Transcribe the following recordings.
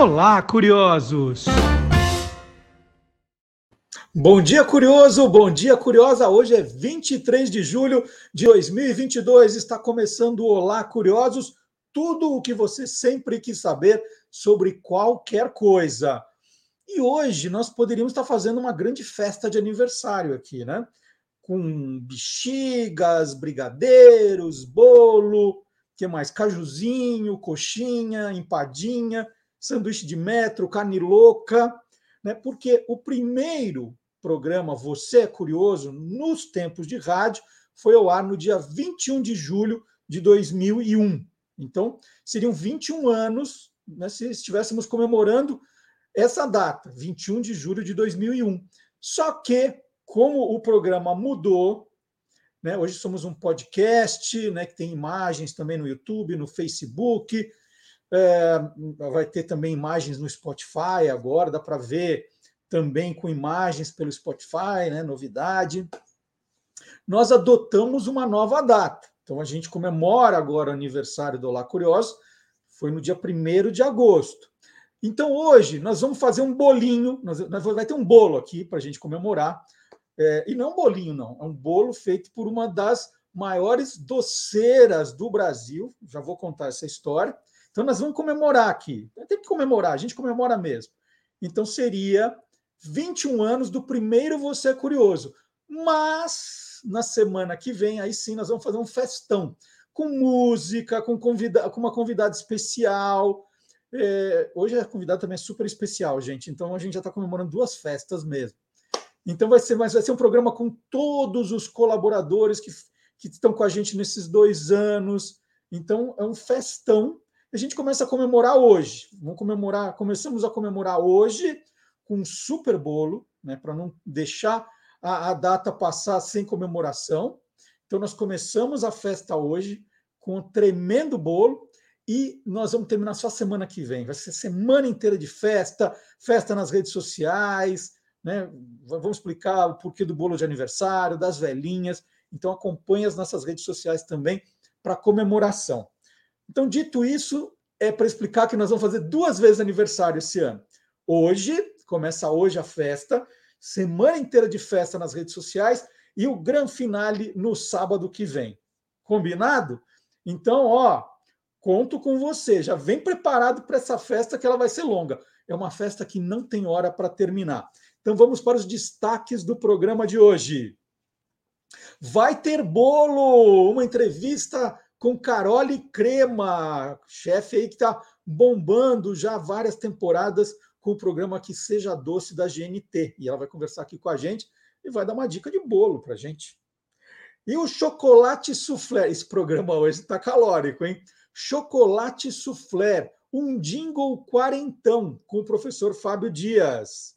Olá, curiosos! Bom dia, curioso! Bom dia, curiosa! Hoje é 23 de julho de 2022. Está começando o Olá, curiosos! Tudo o que você sempre quis saber sobre qualquer coisa. E hoje nós poderíamos estar fazendo uma grande festa de aniversário aqui, né? Com bexigas, brigadeiros, bolo, que mais? Cajuzinho, coxinha, empadinha, sanduíche de metro, carne louca, né? Porque o primeiro programa Você é Curioso, nos tempos de rádio, foi ao ar no dia 21 de julho de 2001. Então, seriam 21 anos né, se estivéssemos comemorando essa data, 21 de julho de 2001. Só que, como o programa mudou, né, hoje somos um podcast né, que tem imagens também no YouTube, no Facebook, é, vai ter também imagens no Spotify agora, dá para ver também com imagens pelo Spotify, né, novidade. Nós adotamos uma nova data. Então a gente comemora agora o aniversário do Olá Curioso, foi no dia 1 de agosto. Então hoje nós vamos fazer um bolinho, nós, nós vai ter um bolo aqui para a gente comemorar. É, e não é um bolinho, não, é um bolo feito por uma das maiores doceiras do Brasil. Já vou contar essa história. Então nós vamos comemorar aqui. Tem que comemorar, a gente comemora mesmo. Então seria 21 anos do primeiro Você é Curioso. Mas na semana que vem, aí sim, nós vamos fazer um festão com música, com, convida com uma convidada especial. É, hoje a convidada também é super especial, gente. Então a gente já está comemorando duas festas mesmo. Então vai ser, mas vai ser um programa com todos os colaboradores que, que estão com a gente nesses dois anos. Então é um festão. A gente começa a comemorar hoje. Vamos comemorar, começamos a comemorar hoje com um super bolo, né, para não deixar a, a, data passar sem comemoração. Então, nós começamos a festa hoje com um tremendo bolo e nós vamos terminar só semana que vem. Vai ser semana inteira de festa, festa nas redes sociais, né? Vamos explicar o porquê do bolo de aniversário, das velhinhas. Então, acompanhe as nossas redes sociais também para comemoração. Então, dito isso, é para explicar que nós vamos fazer duas vezes aniversário esse ano. Hoje, começa hoje a festa, semana inteira de festa nas redes sociais e o grande finale no sábado que vem. Combinado? Então, ó, conto com você. Já vem preparado para essa festa que ela vai ser longa. É uma festa que não tem hora para terminar. Então vamos para os destaques do programa de hoje. Vai ter bolo, uma entrevista com Carole Crema, chefe aí que está bombando já várias temporadas com o programa Que Seja Doce da GNT. E ela vai conversar aqui com a gente e vai dar uma dica de bolo para gente. E o chocolate soufflé, esse programa hoje está calórico, hein? Chocolate soufflé, um jingle quarentão com o professor Fábio Dias.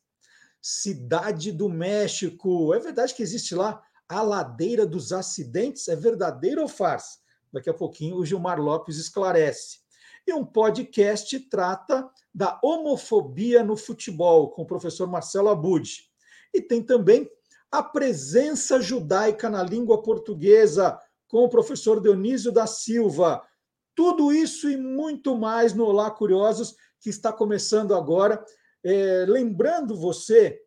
Cidade do México, é verdade que existe lá a ladeira dos acidentes? É verdadeiro ou farsa? Daqui a pouquinho o Gilmar Lopes esclarece. E um podcast trata da homofobia no futebol, com o professor Marcelo Abud. E tem também a presença judaica na língua portuguesa, com o professor Dionísio da Silva. Tudo isso e muito mais no Olá Curiosos, que está começando agora. É, lembrando você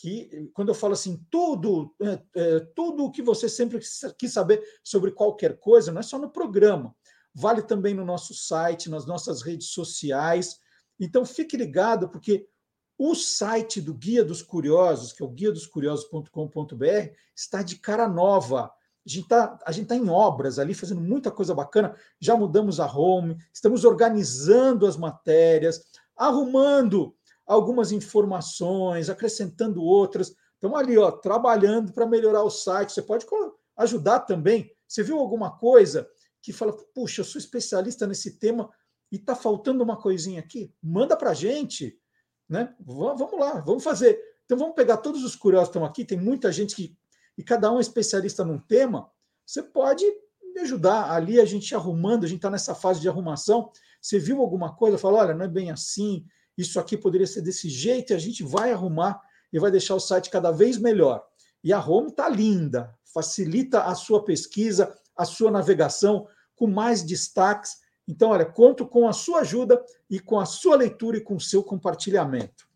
que, quando eu falo assim, tudo, é, é, tudo o que você sempre quis saber sobre qualquer coisa, não é só no programa, vale também no nosso site, nas nossas redes sociais. Então fique ligado, porque o site do Guia dos Curiosos, que é o guia dos curiosos.com.br, está de cara nova. A gente está tá em obras ali, fazendo muita coisa bacana. Já mudamos a home, estamos organizando as matérias, arrumando algumas informações, acrescentando outras. Estamos ali, ó, trabalhando para melhorar o site. Você pode ajudar também. Você viu alguma coisa que fala, puxa, eu sou especialista nesse tema, e está faltando uma coisinha aqui, manda para a gente, né? Vamos lá, vamos fazer. Então vamos pegar todos os curiosos que estão aqui, tem muita gente que e cada um é especialista num tema. Você pode me ajudar ali a gente arrumando, a gente está nessa fase de arrumação. Você viu alguma coisa, fala, olha, não é bem assim, isso aqui poderia ser desse jeito, e a gente vai arrumar e vai deixar o site cada vez melhor. E a Home está linda, facilita a sua pesquisa, a sua navegação, com mais destaques Então, olha, conto com a sua ajuda e com a sua leitura e com o seu compartilhamento.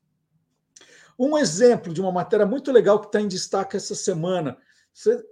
Um exemplo de uma matéria muito legal que está em destaque essa semana. Você,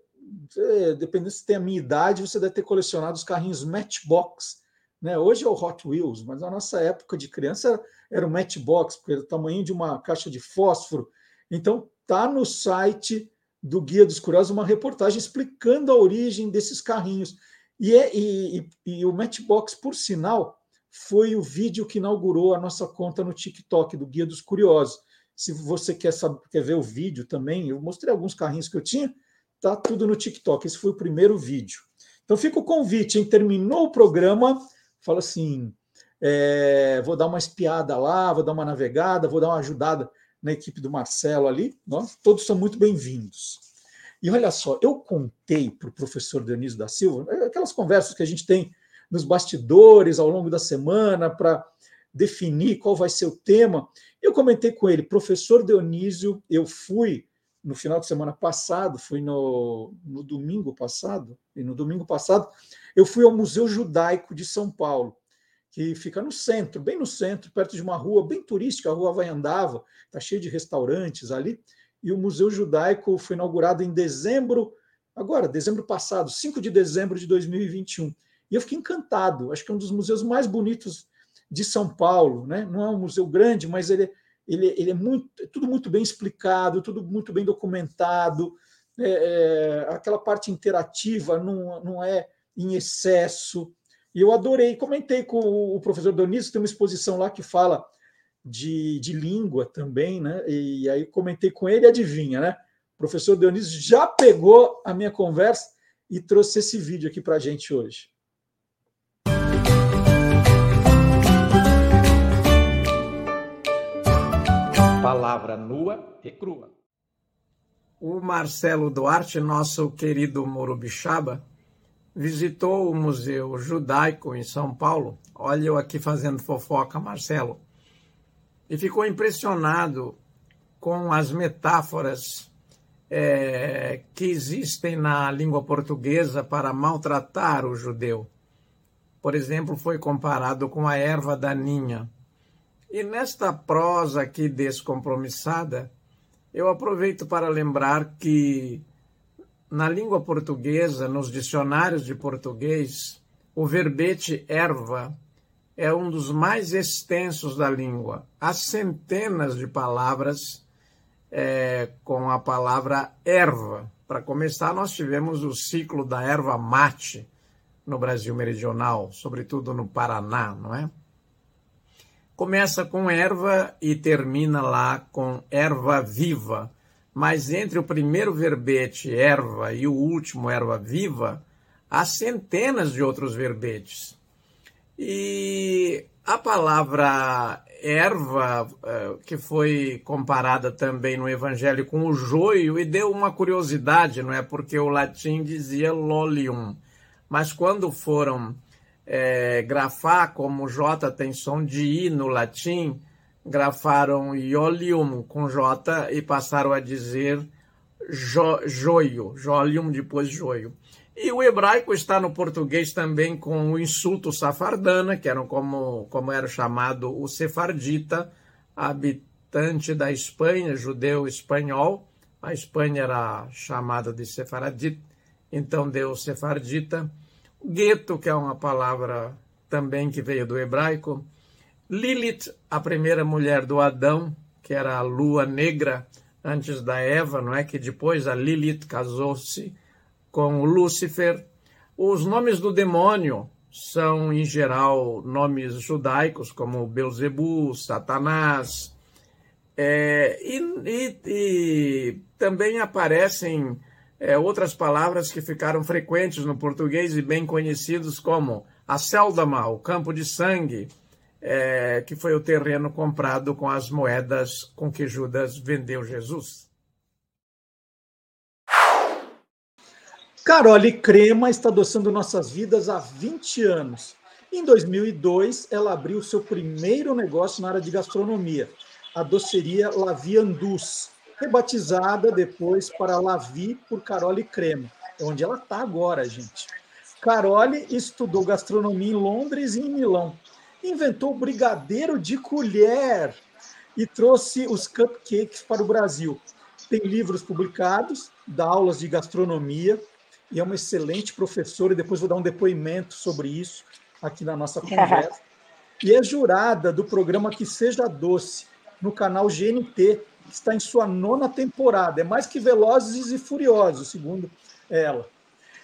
dependendo se tem a minha idade, você deve ter colecionado os carrinhos Matchbox. Né? Hoje é o Hot Wheels, mas na nossa época de criança era o Matchbox, porque era o tamanho de uma caixa de fósforo. Então, tá no site do Guia dos Curiosos uma reportagem explicando a origem desses carrinhos. E, é, e, e, o Matchbox, por sinal, foi o vídeo que inaugurou a nossa conta no TikTok do Guia dos Curiosos. Se você quer, saber, quer ver o vídeo também, eu mostrei alguns carrinhos que eu tinha, tá tudo no TikTok. Esse foi o primeiro vídeo. Então fica o convite, hein? Terminou o programa, fala assim: é, vou dar uma espiada lá, vou dar uma navegada, vou dar uma ajudada na equipe do Marcelo ali. Todos são muito bem-vindos. E olha só, eu contei para o professor Dionísio da Silva, é, aquelas conversas que a gente tem nos bastidores ao longo da semana para definir qual vai ser o tema. Eu comentei com ele, professor Dionísio, eu fui no final de semana passado, fui no, no domingo passado, e no domingo passado eu fui ao Museu Judaico de São Paulo, que fica no centro, bem no centro, perto de uma rua bem turística, a rua vai andava, está cheio de restaurantes ali e o Museu Judaico foi inaugurado em dezembro, agora, dezembro passado, 5 de dezembro de 2021. E eu fiquei encantado, acho que é um dos museus mais bonitos de São Paulo, né? Não é um museu grande, mas ele, ele, ele é muito, é tudo muito bem explicado, tudo muito bem documentado, é, é, aquela parte interativa não, não é em excesso. E eu adorei, comentei com o professor Dionísio, tem uma exposição lá que fala de, de língua também, né? E aí comentei com ele, adivinha, né? O professor Dionísio já pegou a minha conversa e trouxe esse vídeo aqui para a gente hoje. Palavra nua e crua. O Marcelo Duarte, nosso querido Morubixaba, visitou o Museu Judaico em São Paulo. Olha eu aqui fazendo fofoca, Marcelo e ficou impressionado com as metáforas é, que existem na língua portuguesa para maltratar o judeu. Por exemplo, foi comparado com a erva daninha. E nesta prosa aqui descompromissada, eu aproveito para lembrar que na língua portuguesa, nos dicionários de português, o verbete erva é um dos mais extensos da língua. Há centenas de palavras é, com a palavra erva. Para começar, nós tivemos o ciclo da erva mate no Brasil meridional, sobretudo no Paraná, não é? Começa com erva e termina lá com erva viva. Mas entre o primeiro verbete erva e o último erva viva, há centenas de outros verbetes. E a palavra erva, eh, que foi comparada também no Evangelho com o joio, e deu uma curiosidade, não é? Porque o latim dizia lolium, mas quando foram é, grafar, como J tem som de I no latim, grafaram iolium com J e passaram a dizer jo, joio, jolium depois joio. E o hebraico está no português também com o insulto safardana, que era como, como era chamado o sefardita, habitante da Espanha, judeu espanhol. A Espanha era chamada de sefaradit, então deu sefardita. Gueto, que é uma palavra também que veio do hebraico. Lilith, a primeira mulher do Adão, que era a lua negra antes da Eva, não é? Que depois a Lilith casou-se com Lúcifer. Os nomes do demônio são, em geral, nomes judaicos, como Beuzebu, Satanás. É, e, e, e, também aparecem é, outras palavras que ficaram frequentes no português e bem conhecidos, como a Seldama, o campo de sangue, é, que foi o terreno comprado com as moedas com que Judas vendeu Jesus. Carole Crema está adoçando nossas vidas há 20 anos. Em 2002, ela abriu seu primeiro negócio na área de gastronomia, a doceria Lavi Andus, rebatizada depois para Lavi por Carole Crema, é onde ela está agora, gente. Carole estudou gastronomia em Londres e em Milão. Inventou o brigadeiro de colher e trouxe os cupcakes para o Brasil. Tem livros publicados, dá aulas de gastronomia e é uma excelente professora. E depois vou dar um depoimento sobre isso aqui na nossa conversa. E é jurada do programa Que Seja Doce, no canal GNT, que está em sua nona temporada. É mais que Velozes e Furiosos, segundo ela.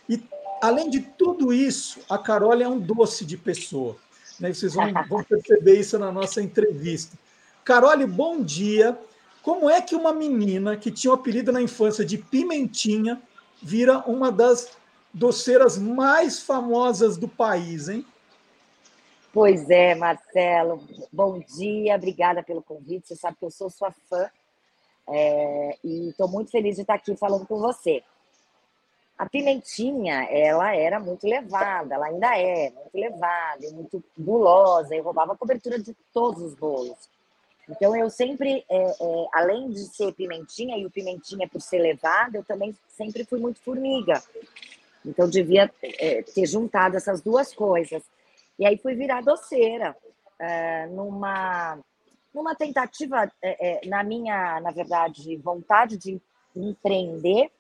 E, além de tudo isso, a Carol é um doce de pessoa. Né? Vocês vão, vão perceber isso na nossa entrevista. Carole, bom dia. Como é que uma menina que tinha o apelido na infância de Pimentinha vira uma das doceiras mais famosas do país, hein? Pois é, Marcelo. Bom dia, obrigada pelo convite. Você sabe que eu sou sua fã é, e estou muito feliz de estar aqui falando com você. A pimentinha, ela era muito levada, ela ainda é muito levada, muito gulosa, e roubava a cobertura de todos os bolos. Então eu sempre, é, é, além de ser pimentinha, e o pimentinha por ser levada, eu também sempre fui muito formiga. Então devia é, ter juntado essas duas coisas. E aí fui virar doceira, é, numa, numa tentativa, é, é, na minha, na verdade, vontade de empreender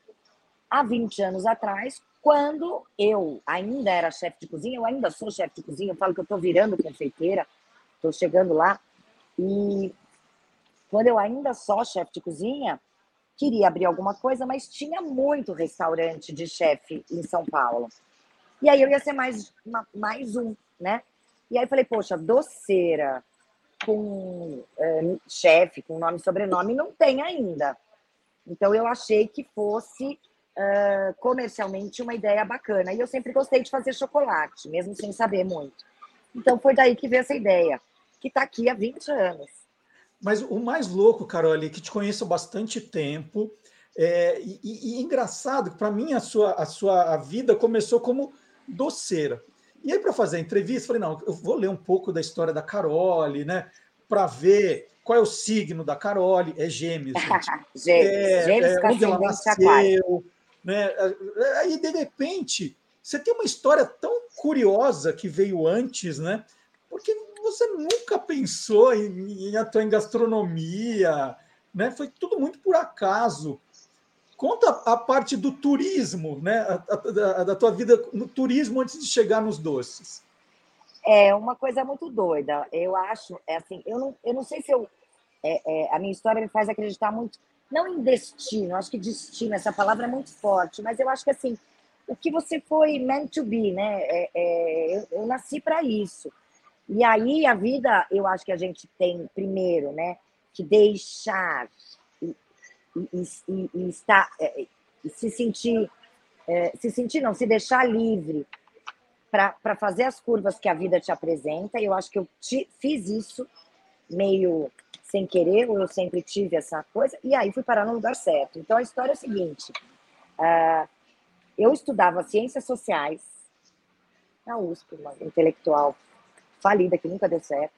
há 20 anos atrás, quando eu ainda era chefe de cozinha, eu ainda sou chefe de cozinha, eu falo que eu estou virando confeiteira, estou chegando lá, e quando eu ainda sou chefe de cozinha, queria abrir alguma coisa, mas tinha muito restaurante de chefe em São Paulo. E aí eu ia ser mais, mais um né? E aí falei, poxa, doceira com é, chefe, com nome e sobrenome, não tem ainda. Então eu achei que fosse uh, comercialmente uma ideia bacana. E eu sempre gostei de fazer chocolate, mesmo sem saber muito. Então foi daí que veio essa ideia, que está aqui há 20 anos. Mas o mais louco, Carol, é que te conheço há bastante tempo. É, e, e, e engraçado que para mim a sua, a sua a vida começou como doceira. E aí, para fazer a entrevista, falei: não, eu vou ler um pouco da história da Carole, né? Para ver qual é o signo da Carole. É gêmeos, gente. gêmeos, é, gêmeos é, onde ela nasceu. Né? Aí, de repente, você tem uma história tão curiosa que veio antes, né? Porque você nunca pensou em, em atuar em gastronomia, né? Foi tudo muito por acaso. Conta a parte do turismo, né? Da tua vida no turismo antes de chegar nos doces. É uma coisa muito doida. Eu acho, é assim, eu não, eu não sei se eu. É, é, a minha história me faz acreditar muito, não em destino, acho que destino, essa palavra é muito forte, mas eu acho que assim, o que você foi meant to be, né? É, é eu, eu nasci para isso. E aí a vida, eu acho que a gente tem primeiro, né? Que deixar e, e, e estar, é, e se sentir, é, se sentir não, se deixar livre para fazer as curvas que a vida te apresenta. E eu acho que eu te, fiz isso meio sem querer, ou eu sempre tive essa coisa, e aí fui parar no lugar certo. Então a história é a seguinte: uh, eu estudava ciências sociais na USP, uma intelectual falida que nunca deu certo.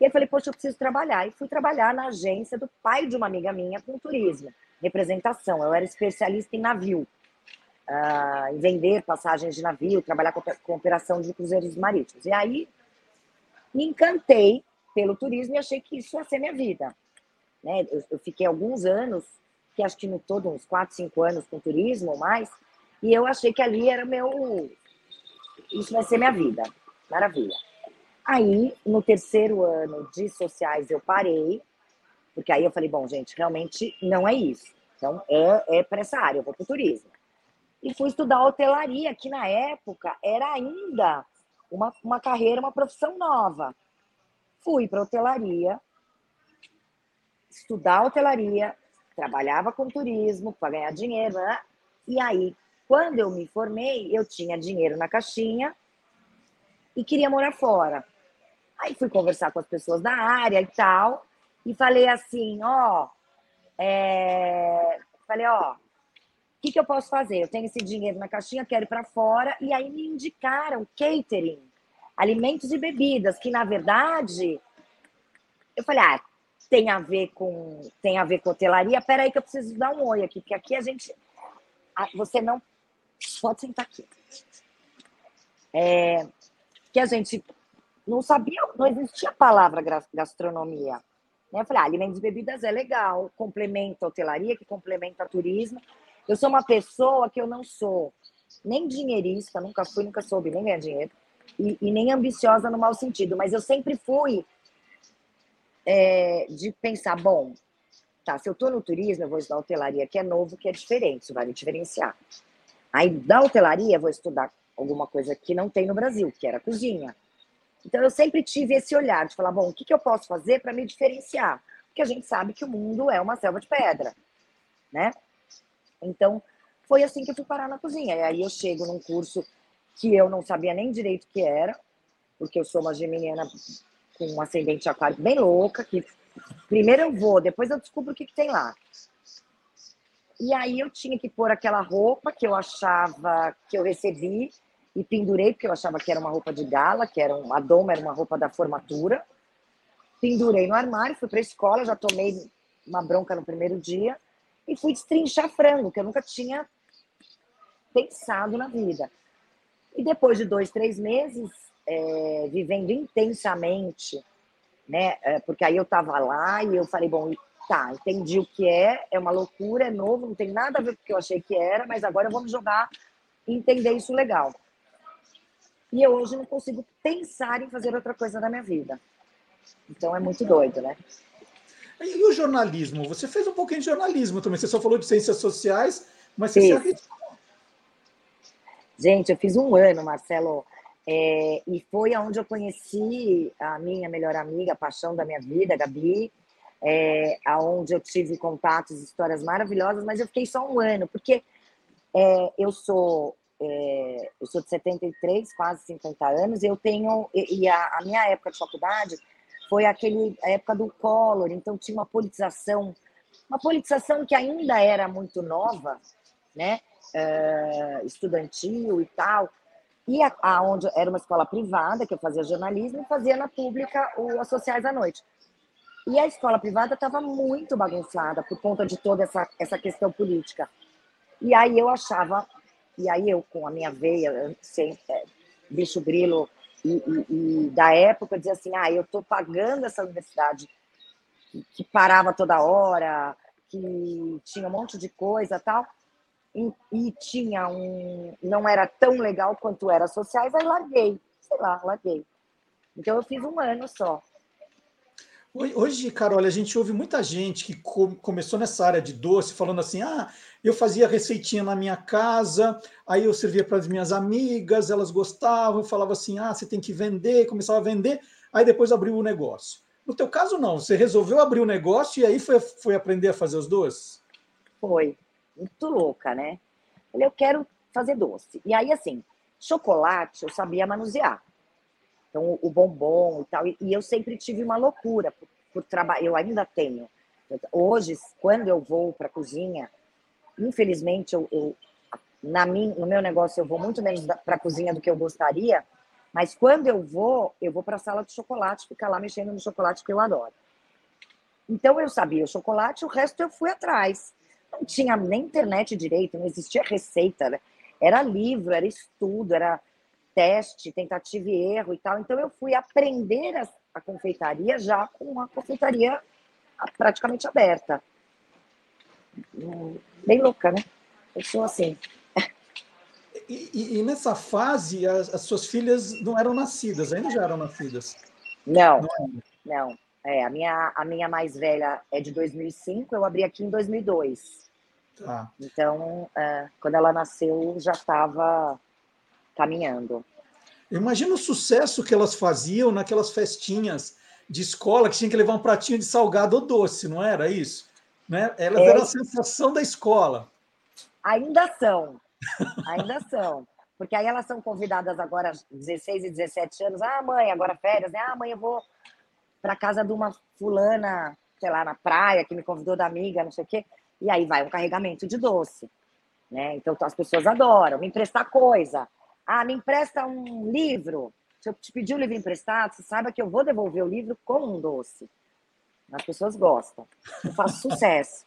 E aí falei, poxa, eu preciso trabalhar. E fui trabalhar na agência do pai de uma amiga minha com turismo, representação. Eu era especialista em navio, uh, em vender passagens de navio, trabalhar com, com operação de cruzeiros marítimos. E aí me encantei pelo turismo e achei que isso ia ser minha vida. Né? Eu, eu fiquei alguns anos, que acho que no todo uns 4, 5 anos com turismo ou mais, e eu achei que ali era meu. Isso vai ser minha vida. Maravilha. Aí, no terceiro ano de sociais, eu parei, porque aí eu falei, bom, gente, realmente não é isso. Então, é, é para essa área, eu vou para o turismo. E fui estudar hotelaria, que na época era ainda uma, uma carreira, uma profissão nova. Fui para hotelaria, estudar hotelaria, trabalhava com turismo para ganhar dinheiro, né? E aí, quando eu me formei, eu tinha dinheiro na caixinha e queria morar fora. Aí fui conversar com as pessoas da área e tal, e falei assim, ó, é... falei, ó, o que, que eu posso fazer? Eu tenho esse dinheiro na caixinha, quero ir para fora, e aí me indicaram catering, alimentos e bebidas, que na verdade, eu falei, ah, tem a ver com tem a ver com hotelaria. Peraí que eu preciso dar um oi aqui, porque aqui a gente você não pode sentar aqui. é, que a gente não sabia, não existia a palavra gastronomia. Né? Eu falei, ah, alimentos e bebidas é legal, complementa hotelaria, que complementa turismo. Eu sou uma pessoa que eu não sou nem dinheirista, nunca fui, nunca soube nem ganhar dinheiro, e, e nem ambiciosa no mau sentido, mas eu sempre fui é, de pensar, bom, tá, se eu estou no turismo, eu vou estudar hotelaria, que é novo, que é diferente, isso vai me diferenciar. Aí, da hotelaria, eu vou estudar alguma coisa que não tem no Brasil, que era cozinha. Então, eu sempre tive esse olhar de falar, bom, o que, que eu posso fazer para me diferenciar? Porque a gente sabe que o mundo é uma selva de pedra, né? Então, foi assim que eu fui parar na cozinha. E aí eu chego num curso que eu não sabia nem direito o que era, porque eu sou uma geminiana com um ascendente aquário bem louca, que primeiro eu vou, depois eu descubro o que, que tem lá. E aí eu tinha que pôr aquela roupa que eu achava que eu recebi e pendurei, porque eu achava que era uma roupa de gala, que era uma doma, era uma roupa da formatura. Pendurei no armário, fui para a escola, já tomei uma bronca no primeiro dia e fui destrinchar frango, que eu nunca tinha pensado na vida. E depois de dois, três meses, é, vivendo intensamente, né? É, porque aí eu estava lá e eu falei, bom, tá, entendi o que é, é uma loucura, é novo, não tem nada a ver com o que eu achei que era, mas agora vamos jogar e entender isso legal. E eu hoje não consigo pensar em fazer outra coisa na minha vida. Então é muito doido, né? E o jornalismo? Você fez um pouquinho de jornalismo também. Você só falou de ciências sociais, mas você Sim. se arriscou. Gente, eu fiz um ano, Marcelo, é, e foi aonde eu conheci a minha melhor amiga, a paixão da minha vida, Gabi, é, aonde eu tive contatos, histórias maravilhosas, mas eu fiquei só um ano, porque é, eu sou é, eu sou de 73, quase 50 anos, e eu tenho e, e a, a, minha época de faculdade foi aquele a época do Collor, então tinha uma politização, uma politização que ainda era muito nova, né, uh, estudantil e tal, e a, onde era uma escola privada que eu fazia jornalismo e fazia na pública o as sociais à noite. E a escola privada estava muito bagunçada por conta de toda essa, essa questão política. E aí eu achava, e aí eu com a minha veia, sem, é, bicho grilo, e, e, e, da época, dizia assim, ah, eu estou pagando essa universidade que, que, parava toda hora, que tinha um monte de coisa tal, e, e tinha um... não era tão legal quanto era sociais, aí larguei, sei lá, larguei. Então eu fiz um ano só. Hoje, Carol, a gente ouve muita gente que começou nessa área de doce falando assim: ah, eu fazia receitinha na minha casa, aí eu servia para as minhas amigas, elas gostavam, falava assim: ah, você tem que vender, começava a vender, aí depois abriu o negócio. No teu caso, não, você resolveu abrir o negócio e aí foi, foi aprender a fazer os doces? Foi, muito louca, né? Eu quero fazer doce. E aí, assim, chocolate eu sabia manusear. Então, o bombom e tal. E, eu sempre tive uma loucura por, por trabalhar. Eu ainda tenho. Hoje, quando eu vou para a cozinha, infelizmente, eu, eu na minha, no meu negócio, eu vou muito menos para a cozinha do que eu gostaria. Mas quando eu vou, eu vou para a sala de chocolate, ficar lá mexendo no chocolate que eu adoro. Então eu sabia o chocolate, o resto eu fui atrás. Não tinha nem internet direito, não existia receita. Né? Era livro, era estudo, era teste, tentativa e erro e tal. Então eu fui aprender a, a confeitaria já com a confeitaria praticamente aberta. Bem louca, né? Eu sou assim. E, e, e nessa fase, as, as, suas filhas não eram nascidas, ainda já eram nascidas? Não, não. não. É, a, minha, a minha mais velha é de 2005, eu abri aqui em 2002. Tá. Então, é, quando ela nasceu, já estava caminhando. Imagina o sucesso que elas faziam naquelas festinhas de escola que tinha que levar um pratinho de salgado ou doce, não era isso? Né? Elas é. eram a sensação da escola. Ainda são, ainda são. Porque aí elas são convidadas agora, 16 e 17 anos. Ah, mãe, agora férias, né? Ah, mãe, eu vou para casa de uma fulana, sei lá, na praia, que me convidou da amiga, não sei o quê. E aí vai um carregamento de doce. Né? Então as pessoas adoram me emprestar coisa. Ah, me empresta um livro. Se eu te pedir um livro emprestado, você saiba que eu vou devolver o livro com um doce. As pessoas gostam. Eu faço sucesso.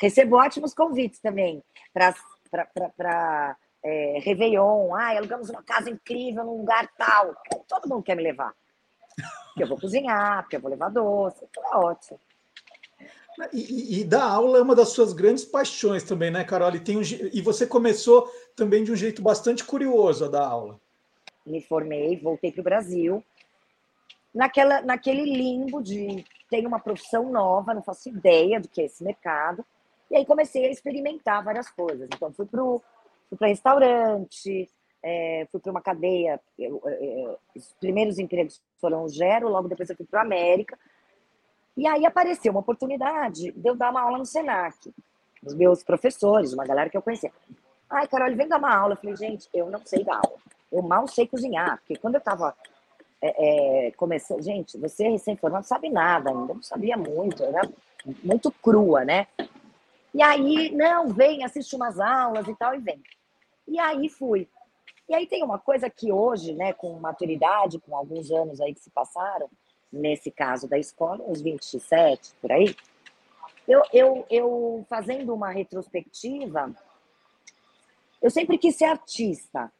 Recebo ótimos convites também para é, Réveillon, ah, alugamos uma casa incrível num lugar tal. Todo mundo quer me levar. Porque eu vou cozinhar, porque eu vou levar doce, tudo é ótimo. E, e, dar aula é uma das suas grandes paixões também, né, Carol? E, tem um, e você começou também de um jeito bastante curioso a dar aula. Me formei, voltei para o Brasil, naquela, naquele limbo de tenho uma profissão nova, não faço ideia do que é esse mercado. E aí comecei a experimentar várias coisas. Então fui para restaurante, é, fui para uma cadeia. Eu, eu, os primeiros empregos foram o Gero, logo depois eu fui para a América. E aí apareceu uma oportunidade de eu dar uma aula no Senac. Os meus professores, uma galera que eu conhecia. Ai, Carol, vem dar uma aula. Eu falei, gente, eu não sei dar aula. Eu mal sei cozinhar. Porque quando eu estava é, é, começando... Gente, você recém-formado sabe nada ainda. Eu não sabia muito. Era muito crua, né? E aí, não, vem, assiste umas aulas e tal, e vem. E aí fui. E aí tem uma coisa que hoje, né, com maturidade, com alguns anos aí que se passaram, nesse caso da escola, uns 27 por aí, eu, eu, eu fazendo uma retrospectiva, eu sempre quis ser artista,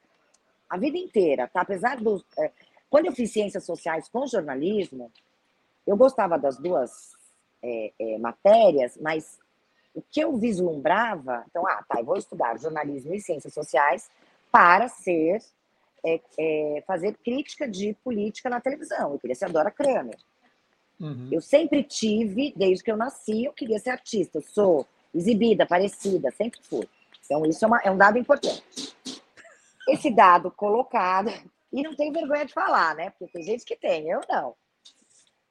a vida inteira, tá? Apesar do. É, quando eu fiz ciências sociais com jornalismo, eu gostava das duas é, é, matérias, mas o que eu vislumbrava, então, ah, tá, eu vou estudar jornalismo e ciências sociais para ser é, é, fazer crítica de política na televisão. Eu queria ser a Dora Kramer. Uhum. Eu sempre tive, desde que eu nasci, eu queria ser artista. Eu sou exibida, parecida, sempre fui. Então, isso é, uma, é um dado importante. Esse dado colocado, e não tenho vergonha de falar, né? Porque tem gente que tem, eu não.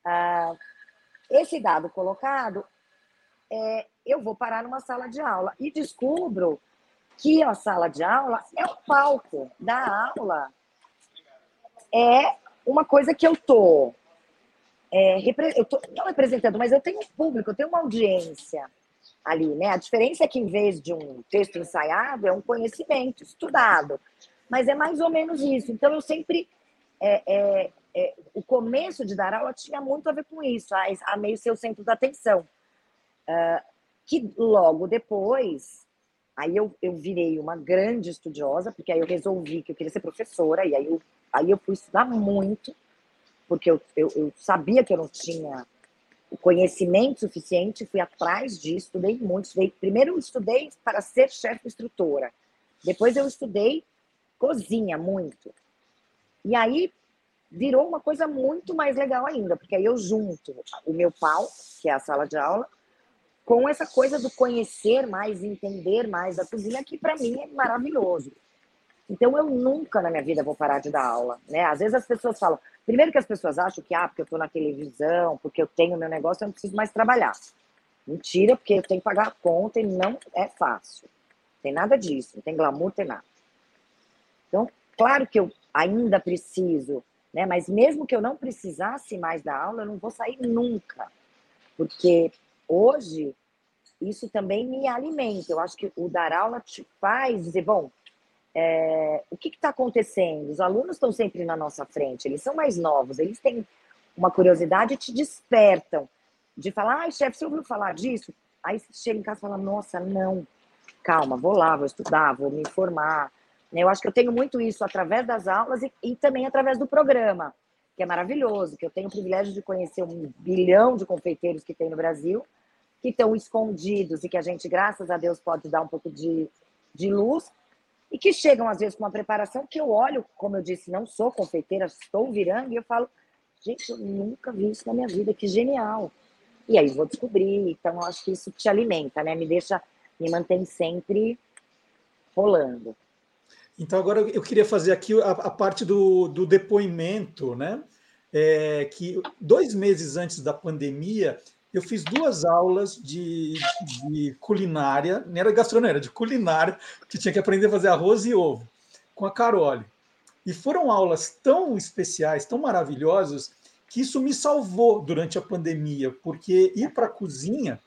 Ah, esse dado colocado, é, eu vou parar numa sala de aula e descubro que a sala de aula é o palco da aula. É uma coisa que eu tô, é, eu tô não representando, mas eu tenho um público, eu tenho uma audiência ali, né? A diferença é que em vez de um texto ensaiado, é um conhecimento estudado. Mas é mais ou menos isso. Então eu sempre é, é, é, o começo de dar aula tinha muito a ver com isso, a, a meio ser o centro da atenção. Uh, que logo depois Aí eu, eu virei uma grande estudiosa, porque aí eu resolvi que eu queria ser professora, e aí eu, aí eu fui estudar muito, porque eu, eu, eu sabia que eu não tinha conhecimento suficiente, fui atrás disso, estudei muito. Estudei, primeiro eu estudei para ser chefe instrutora, depois eu estudei cozinha muito. E aí virou uma coisa muito mais legal ainda, porque aí eu junto o meu pau, que é a sala de aula, com essa coisa do conhecer mais, entender mais da cozinha, que para mim é maravilhoso. Então eu nunca na minha vida vou parar de dar aula, né? Às vezes as pessoas falam, primeiro que as pessoas acham que ah, porque eu estou na televisão, porque eu tenho meu negócio, eu não preciso mais trabalhar. Mentira, porque eu tenho que pagar a conta e não é fácil. Tem nada disso, não tem glamour, tem nada. Então, claro que eu ainda preciso, né? Mas mesmo que eu não precisasse mais da aula, eu não vou sair nunca. Porque hoje, isso também me alimenta. Eu acho que o dar aula te faz dizer, bom, é, o que está acontecendo? Os alunos estão sempre na nossa frente, eles são mais novos, eles têm uma curiosidade e te despertam de falar, ai, chefe, você ouviu falar disso? Aí você chega em casa e fala, nossa, não, calma, vou lá, vou estudar, vou me informar. Eu acho que eu tenho muito isso através das aulas e, e também através do programa, que é maravilhoso, que eu tenho o privilégio de conhecer um bilhão de confeiteiros que tem no Brasil que estão escondidos e que a gente, graças a Deus, pode dar um pouco de, de luz e que chegam, às vezes, com uma preparação que eu olho, como eu disse, não sou confeiteira, estou virando e eu falo, gente, eu nunca vi isso na minha vida, que genial. E aí vou descobrir, então eu acho que isso te alimenta, né? Me deixa, me mantém sempre rolando. Então agora eu queria fazer aqui a, a parte do, do depoimento, né? É, que dois meses antes da pandemia eu fiz duas aulas de, de culinária, não era gastronomia, era de culinária, que tinha que aprender a fazer arroz e ovo, com a Carole. E foram aulas tão especiais, tão maravilhosas, que isso me salvou durante a pandemia, porque ir para a cozinha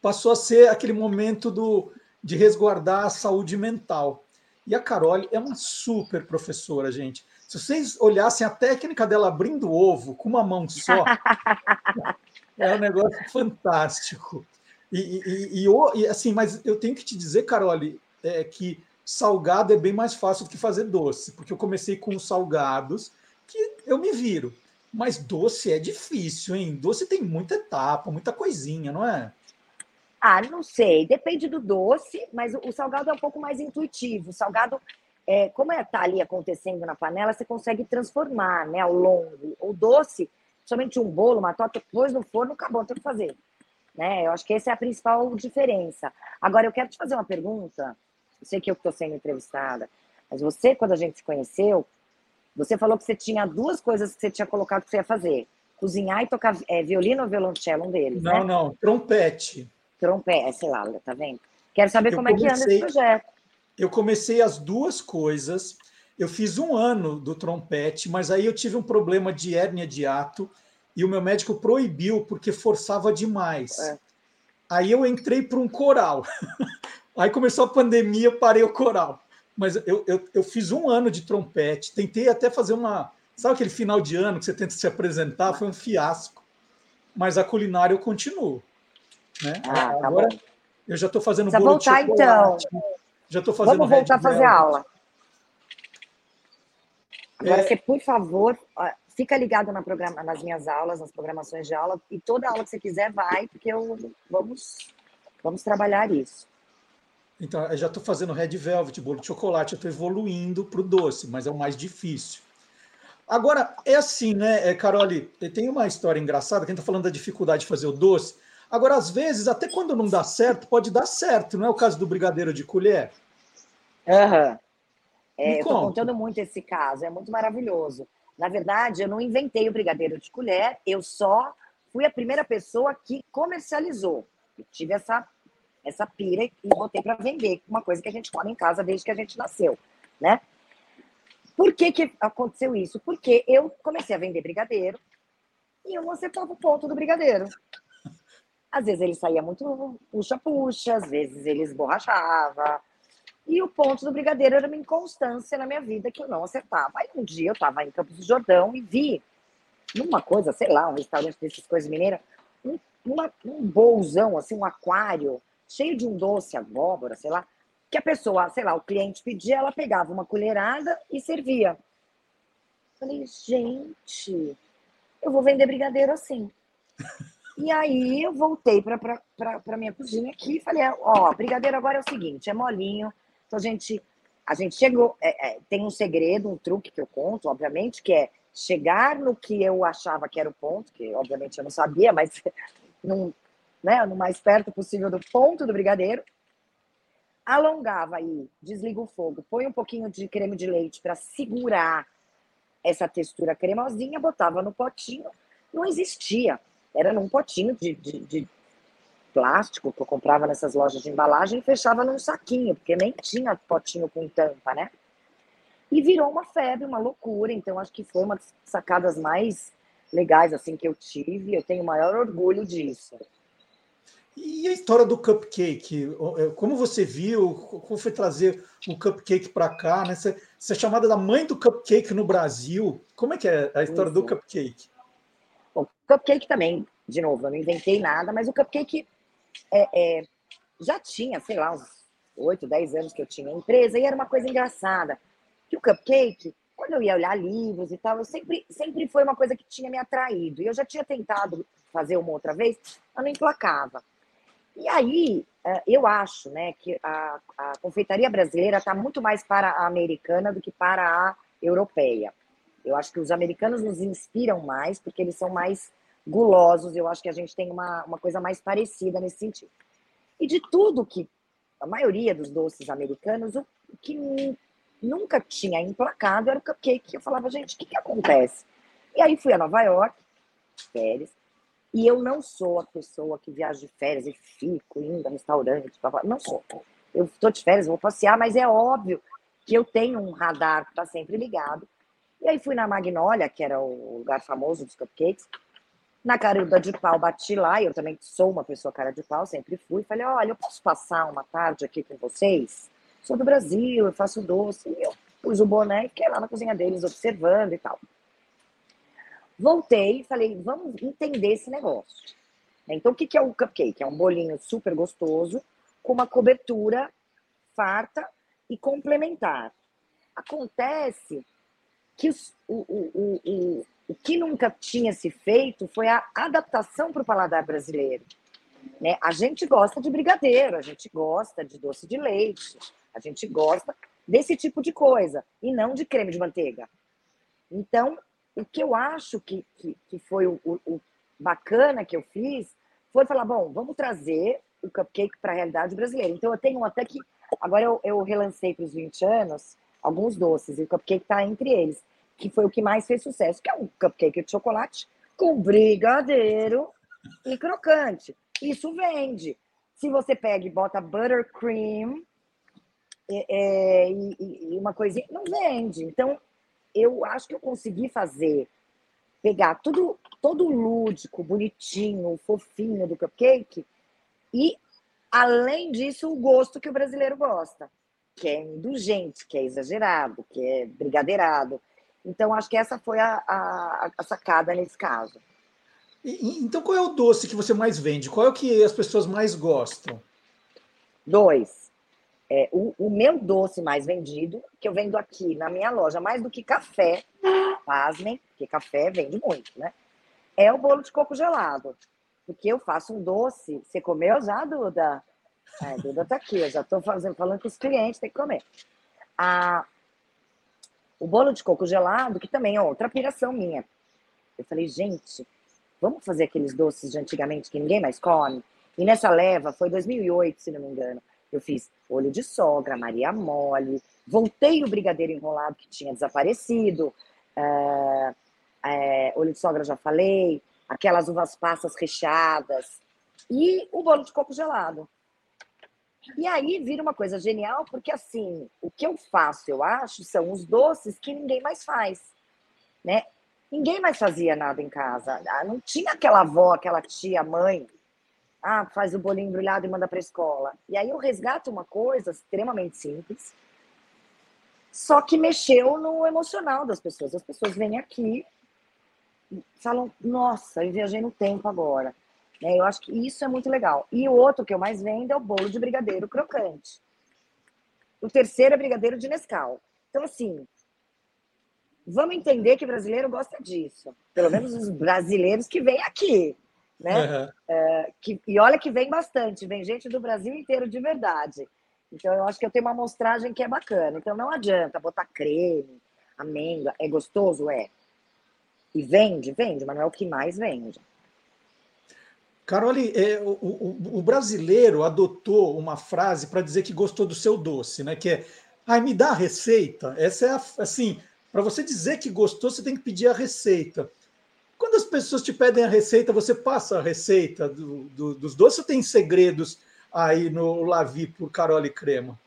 passou a ser aquele momento do, de resguardar a saúde mental. E a Carole é uma super professora, gente. Se vocês olhassem a técnica dela abrindo ovo com uma mão só, É um negócio fantástico. E, e, e, e, assim, mas eu tenho que te dizer, Carole, é, que salgado é bem mais fácil do que fazer doce, porque eu comecei com os salgados, que eu me viro. Mas doce é difícil, hein? Doce tem muita etapa, muita coisinha, não é? Ah, não sei. Depende do doce, mas o salgado é um pouco mais intuitivo. O salgado, é, como está ali acontecendo na panela, você consegue transformar né, ao longo. O doce, somente um bolo, uma torta, pôs no forno, acabou, tem que fazer. Né? Eu acho que essa é a principal diferença. Agora, eu quero te fazer uma pergunta. Eu sei que eu estou sendo entrevistada, mas você, quando a gente se conheceu, você falou que você tinha duas coisas que você tinha colocado que você ia fazer: cozinhar e tocar é, violino ou violoncelo, um deles. Não, né? não, trompete. Trompete, sei lá, tá vendo? Quero saber Eu como é que anda comecei- esse projeto. Eu comecei as duas coisas. Eu fiz um ano do trompete, mas aí eu tive um problema de hérnia de ato e o meu médico proibiu porque forçava demais. É. Aí eu entrei para um coral. Aí começou a pandemia, parei o coral. Mas eu, eu, eu fiz um ano de trompete, tentei até fazer uma. Sabe aquele final de ano que você tenta se apresentar? Foi um fiasco. Mas a culinária eu continuo. Né? Ah, tá Agora bom. eu já estou fazendo Precisa bolo de voltar, então. chocolate. Já estou fazendo Vamos voltar a fazer aula. Agora, É. você, por favor, fica ligado na programa, nas minhas aulas, nas programações de aula, e toda aula que você quiser vai, porque eu vamos, vamos trabalhar isso. Então, eu já estou fazendo red velvet, bolo de chocolate, eu estou evoluindo para o doce, mas é o mais difícil. Agora, é assim, né, eh, Carole? Tem uma história engraçada, que a gente está falando da dificuldade de fazer o doce. Agora, às vezes, até quando não dá certo, pode dar certo, não é o caso do brigadeiro de colher? Aham. Me É, conta. contando muito esse caso, é muito maravilhoso. Na verdade, eu não inventei o brigadeiro de colher, eu só fui a primeira pessoa que comercializou. Eu tive essa, essa pira e botei para vender, uma coisa que a gente come em casa desde que a gente nasceu, né? Por que, que aconteceu isso? Porque eu comecei a vender brigadeiro e eu não acertava o ponto do brigadeiro. Às vezes ele saía muito puxa-puxa, às vezes ele esborrachava, e o ponto do brigadeiro era uma inconstância na minha vida que eu não acertava. Aí um dia eu estava em Campos do Jordão e vi numa coisa, sei lá, um restaurante dessas coisas mineiras, um, uma- um bolzão, assim, um aquário, cheio de um doce, abóbora, sei lá, que a pessoa, sei lá, o cliente pedia, ela pegava uma colherada e servia. Falei, gente, eu vou vender brigadeiro assim. E aí eu voltei para a minha cozinha aqui e falei, ó, brigadeiro agora é o seguinte, é molinho, então a gente, a gente chegou, é, é, tem um segredo, um truque que eu conto, obviamente, que é chegar no que eu achava que era o ponto, que obviamente eu não sabia, mas num, né, no mais perto possível do ponto do brigadeiro, alongava aí, desliga o fogo, põe um pouquinho de creme de leite para segurar essa textura cremosinha, botava no potinho, não existia, era num potinho de, de, de plástico que eu comprava nessas lojas de embalagem e fechava num saquinho, porque nem tinha potinho com tampa, né? E virou uma febre, uma loucura. Então, acho que foi uma das sacadas mais legais assim que eu tive. Eu tenho o maior orgulho disso. E a história do cupcake? Como você viu? Como foi trazer o cupcake para cá? Né? Você, é chamada da mãe do cupcake no Brasil. Como é que é a história do cupcake? Cupcake também, de novo, eu não inventei nada, mas o cupcake é, é, já tinha, sei lá, uns 8, 10 anos que eu tinha empresa, e era uma coisa engraçada. Que o cupcake, quando eu ia olhar livros e tal, eu sempre, sempre foi uma coisa que tinha me atraído. E eu já tinha tentado fazer uma outra vez, eu não emplacava. E aí, eu acho né, que a, a confeitaria brasileira está muito mais para a americana do que para a europeia. Eu acho que os americanos nos inspiram mais, porque eles são mais gulosos. Eu acho que a gente tem uma, uma coisa mais parecida nesse sentido. E de tudo que, a maioria dos doces americanos, o que nunca tinha emplacado era o cupcake. Eu falava, gente, o que, que acontece? E aí fui a Nova York, férias, e eu não sou a pessoa que viaja de férias e fico indo a restaurante. Não sou. Eu estou de férias, vou passear, mas é óbvio que eu tenho um radar que está sempre ligado. E aí fui na Magnólia, que era o lugar famoso dos cupcakes. Na Caruda de Pau, bati lá, eu também sou uma pessoa cara de pau, sempre fui. Falei, olha, eu posso passar uma tarde aqui com vocês? Sou do Brasil, eu faço doce. E eu pus o boné e fiquei lá na cozinha deles, observando e tal. Voltei falei, vamos entender esse negócio. Então, o que é o cupcake? É um bolinho super gostoso, com uma cobertura farta e complementar. Acontece que os, o, o, o, o que nunca tinha se feito foi a adaptação para o paladar brasileiro. Né? A gente gosta de brigadeiro, a gente gosta de doce de leite, a gente gosta desse tipo de coisa, e não de creme de manteiga. Então, o que eu acho que, que, que foi o, o, bacana que eu fiz foi falar: bom, vamos trazer o cupcake para a realidade brasileira. Então, eu tenho até que. Agora eu, eu relancei para os 20 anos alguns doces, e o cupcake está entre eles, que foi o que mais fez sucesso, que é um cupcake de chocolate com brigadeiro e crocante. Isso vende. Se você pega e bota buttercream é, e, e, uma coisinha, não vende. Então, eu acho que eu consegui fazer, pegar tudo, todo lúdico, bonitinho, fofinho do cupcake e, além disso, o gosto que o brasileiro gosta, que é indulgente, que é exagerado, que é brigadeirado. Então, acho que essa foi a, a, a sacada nesse caso. E, então, qual é o doce que você mais vende? Qual é o que as pessoas mais gostam? Dois. É, o, o, meu doce mais vendido, que eu vendo aqui na minha loja, mais do que café, pasmem, porque café vende muito, né? É o bolo de coco gelado. Porque eu faço um doce. Você comeu já, Duda? É, Duda tá aqui, eu já tô fazendo, falando com os clientes, tem que comer. A, o bolo de coco gelado, que também é outra piração minha. Eu falei, gente, vamos fazer aqueles doces de antigamente que ninguém mais come? E nessa leva, foi 2008, se não me engano, eu fiz olho de sogra, Maria Mole, voltei o brigadeiro enrolado que tinha desaparecido, é, é, olho de sogra já falei, aquelas uvas passas recheadas e o bolo de coco gelado. E aí vira uma coisa genial, porque assim, o que eu faço, eu acho, são os doces que ninguém mais faz, né? Ninguém mais fazia nada em casa. Ah, não tinha aquela avó, aquela tia, mãe ah, faz o bolinho embrulhado e manda para escola. E aí eu resgato uma coisa extremamente simples, só que mexeu no emocional das pessoas. As pessoas vêm aqui falam, nossa, eu viajei no tempo agora. Né, eu acho que isso é muito legal. E o outro que eu mais vendo é o bolo de brigadeiro crocante. O terceiro é brigadeiro de Nescau. Então, assim, vamos entender que brasileiro gosta disso. Pelo menos os brasileiros que vêm aqui né? Uhum. É, que, e olha que vem bastante, vem gente do Brasil inteiro de verdade. Então eu acho que eu tenho uma amostragem que é bacana. Então não adianta botar creme, amêndoa. É gostoso? É. E vende? Vende, mas não é o que mais vende. Carole, é, o, o, o, brasileiro adotou uma frase para dizer que gostou do seu doce, né? Que é, ai, me dá a receita. Essa é a, assim, para você dizer que gostou, você tem que pedir a receita. Quando as pessoas te pedem a receita, você passa a receita do, do, dos doces ou tem segredos aí no Lavi por Carole Crema?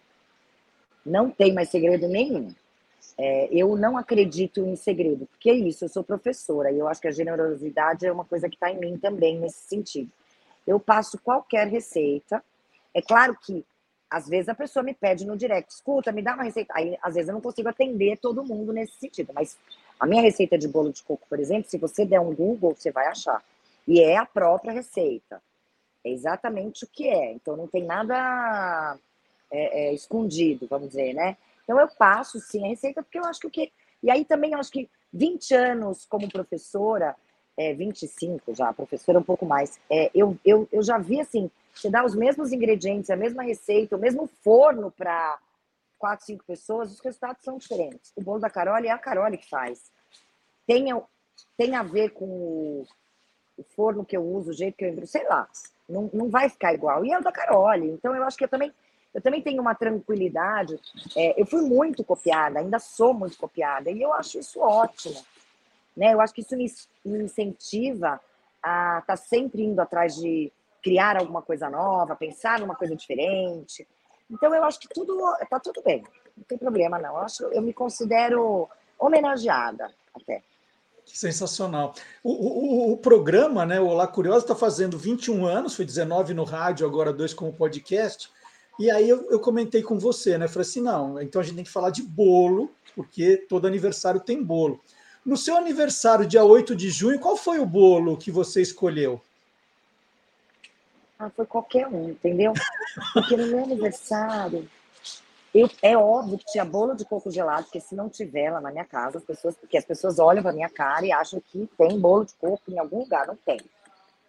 Não tem mais segredo nenhum. É, eu não acredito em segredo, porque é isso, eu sou professora e eu acho que a generosidade é uma coisa que está em mim também nesse sentido. Eu passo qualquer receita. É claro que às vezes a pessoa me pede no direct, escuta, me dá uma receita. Aí, às vezes eu não consigo atender todo mundo nesse sentido, mas a minha receita de bolo de coco, por exemplo, se você der um Google, você vai achar. E é a própria receita. É exatamente o que é. Então não tem nada é, é, escondido, vamos dizer, né? Então eu passo sim a receita, porque eu acho que o que. E aí também eu acho que 20 anos como professora, é, 25 já, professora um pouco mais, é, eu, eu, eu já vi assim, você dá os mesmos ingredientes, a mesma receita, o mesmo forno para quatro, cinco pessoas, os resultados são diferentes. O bolo da Carole é a Carole que faz. Tem, tem a ver com o, o forno que eu uso, o jeito que eu sei lá. Não, não vai ficar igual. E é o da Carole. Então, eu acho que eu também, eu também tenho uma tranquilidade. É, eu fui muito copiada, ainda sou muito copiada. E eu acho isso ótimo. Né? Eu acho que isso me, me incentiva a estar tá sempre indo atrás de criar alguma coisa nova, pensar numa coisa diferente. Então eu acho que tudo tá tudo bem, não tem problema não. Eu acho, eu me considero homenageada até. Sensacional. O, o, o, programa, né, o Olá Curiosa, está fazendo 21 anos, foi 19 no rádio, agora dois como podcast. E aí eu, eu, comentei com você, né? Falei assim: não, então a gente tem que falar de bolo, porque todo aniversário tem bolo. No seu aniversário, dia 8 de junho, qual foi o bolo que você escolheu? Ah, foi qualquer um, entendeu? Porque no meu aniversário, Eu, é óbvio que tinha bolo de coco gelado, porque se não tiver lá na minha casa, as pessoas, porque as pessoas olham para minha cara e acham que tem bolo de coco em algum lugar, não tem.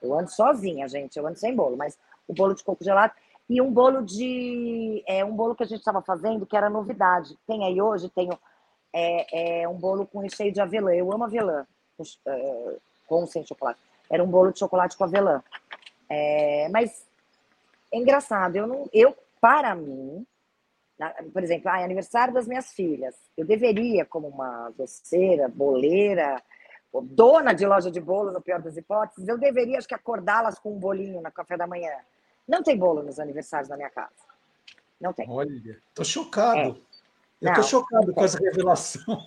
Eu ando sozinha, gente, eu ando sem bolo, mas o bolo de coco gelado e um bolo de é um bolo que a gente estava fazendo que era novidade. Tem aí hoje, tenho é, é um bolo com recheio de avelã. Eu amo avelã com, é, sem chocolate. Era um bolo de chocolate com avelã. É, mas é engraçado. Eu não, eu para mim, por exemplo, ah, é aniversário das minhas filhas. Eu deveria, como uma doceira, boleira, dona de loja de bolo, no pior das hipóteses, eu deveria, acho que, acordá-las com um bolinho no café da manhã. Não tem bolo nos aniversários da minha casa. Não tem. Olha, tô chocado. É. Eu tô chocado com essa revelação.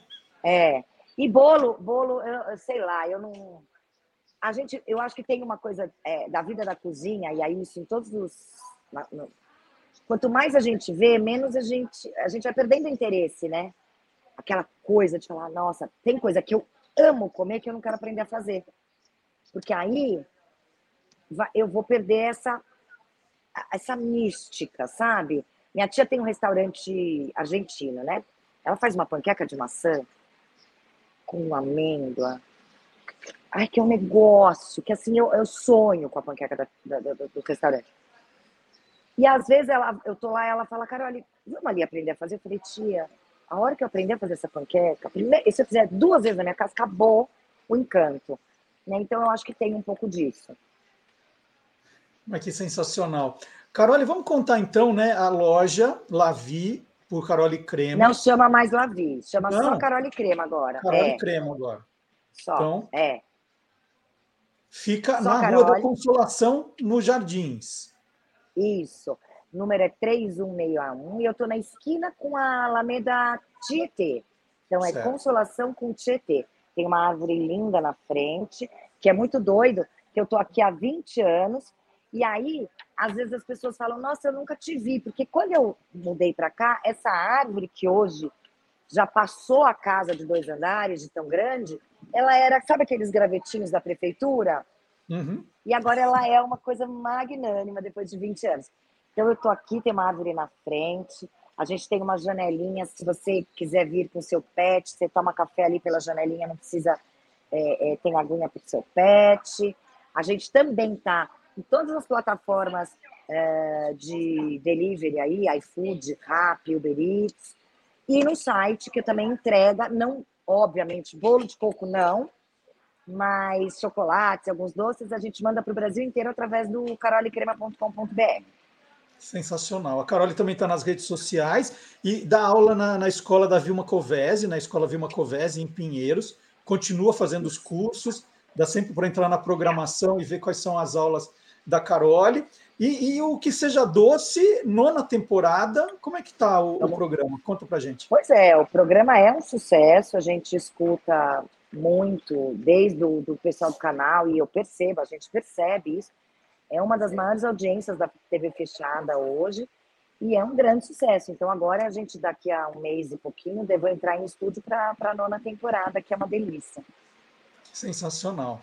É. E bolo, bolo, eu, sei lá, eu não. A gente, eu acho que tem uma coisa é, da vida da cozinha, e aí isso em todos os. Na, no, quanto mais a gente vê, menos a gente, a gente vai perdendo interesse, né? Aquela coisa de falar, nossa, tem coisa que eu amo comer que eu não quero aprender a fazer. Porque aí eu vou perder essa, essa mística, sabe? Minha tia tem um restaurante argentino, né? Ela faz uma panqueca de maçã com amêndoa. Ai, que é um negócio que assim eu, eu sonho com a panqueca da, da, do, do restaurante. E às vezes ela, eu tô lá ela fala, Carol, vamos ali aprender a fazer? Eu falei, tia, a hora que eu aprender a fazer essa panqueca, primeiro, se eu fizer duas vezes na minha casa, acabou o encanto. Né? Então eu acho que tem um pouco disso. Mas que sensacional. Carole, vamos contar então, né? A loja Lavi por Carole Crema. Não chama mais Lavi, chama Não. só Carole Crema agora. Carole é. Crema agora. Só. Então, é. Fica só na Carole. Rua da Consolação, no Jardins. Isso. O número é 31661 e eu estou na esquina com a Alameda Tietê. Então é certo. Consolação com Tietê. Tem uma árvore linda na frente, que é muito doido, que eu estou aqui há 20 anos e aí, às vezes as pessoas falam: Nossa, eu nunca te vi, porque quando eu mudei para cá, essa árvore que hoje já passou a casa de dois andares, de tão grande, ela era, sabe aqueles gravetinhos da prefeitura? Uhum. E agora ela é uma coisa magnânima depois de 20 anos. Então eu estou aqui, tem uma árvore na frente, a gente tem uma janelinha, se você quiser vir com o seu pet, você toma café ali pela janelinha, não precisa, é, é, tem aguinha para o seu pet. A gente também está em todas as plataformas é, de delivery aí, iFood, Rappi, Uber Eats, e no site que também entrega, não, obviamente, bolo de coco não, mas chocolates, alguns doces, a gente manda para o Brasil inteiro através do carolecrema.com.br. Sensacional. A Carole também está nas redes sociais e dá aula na, na escola da Vilma Covese, na escola Vilma Covese, em Pinheiros. Continua fazendo os cursos, dá sempre para entrar na programação e ver quais são as aulas da Carole. E, e, o que seja doce, nona temporada, como é que está o, o, programa? Conta pra gente. Pois é, o programa é um sucesso, a gente escuta muito, desde o do pessoal do canal, e eu percebo, a gente percebe isso. É uma das maiores audiências da TV fechada hoje, e é um grande sucesso. Então agora a gente, daqui a um mês e pouquinho, devo entrar em estúdio para a nona temporada, que é uma delícia. Sensacional.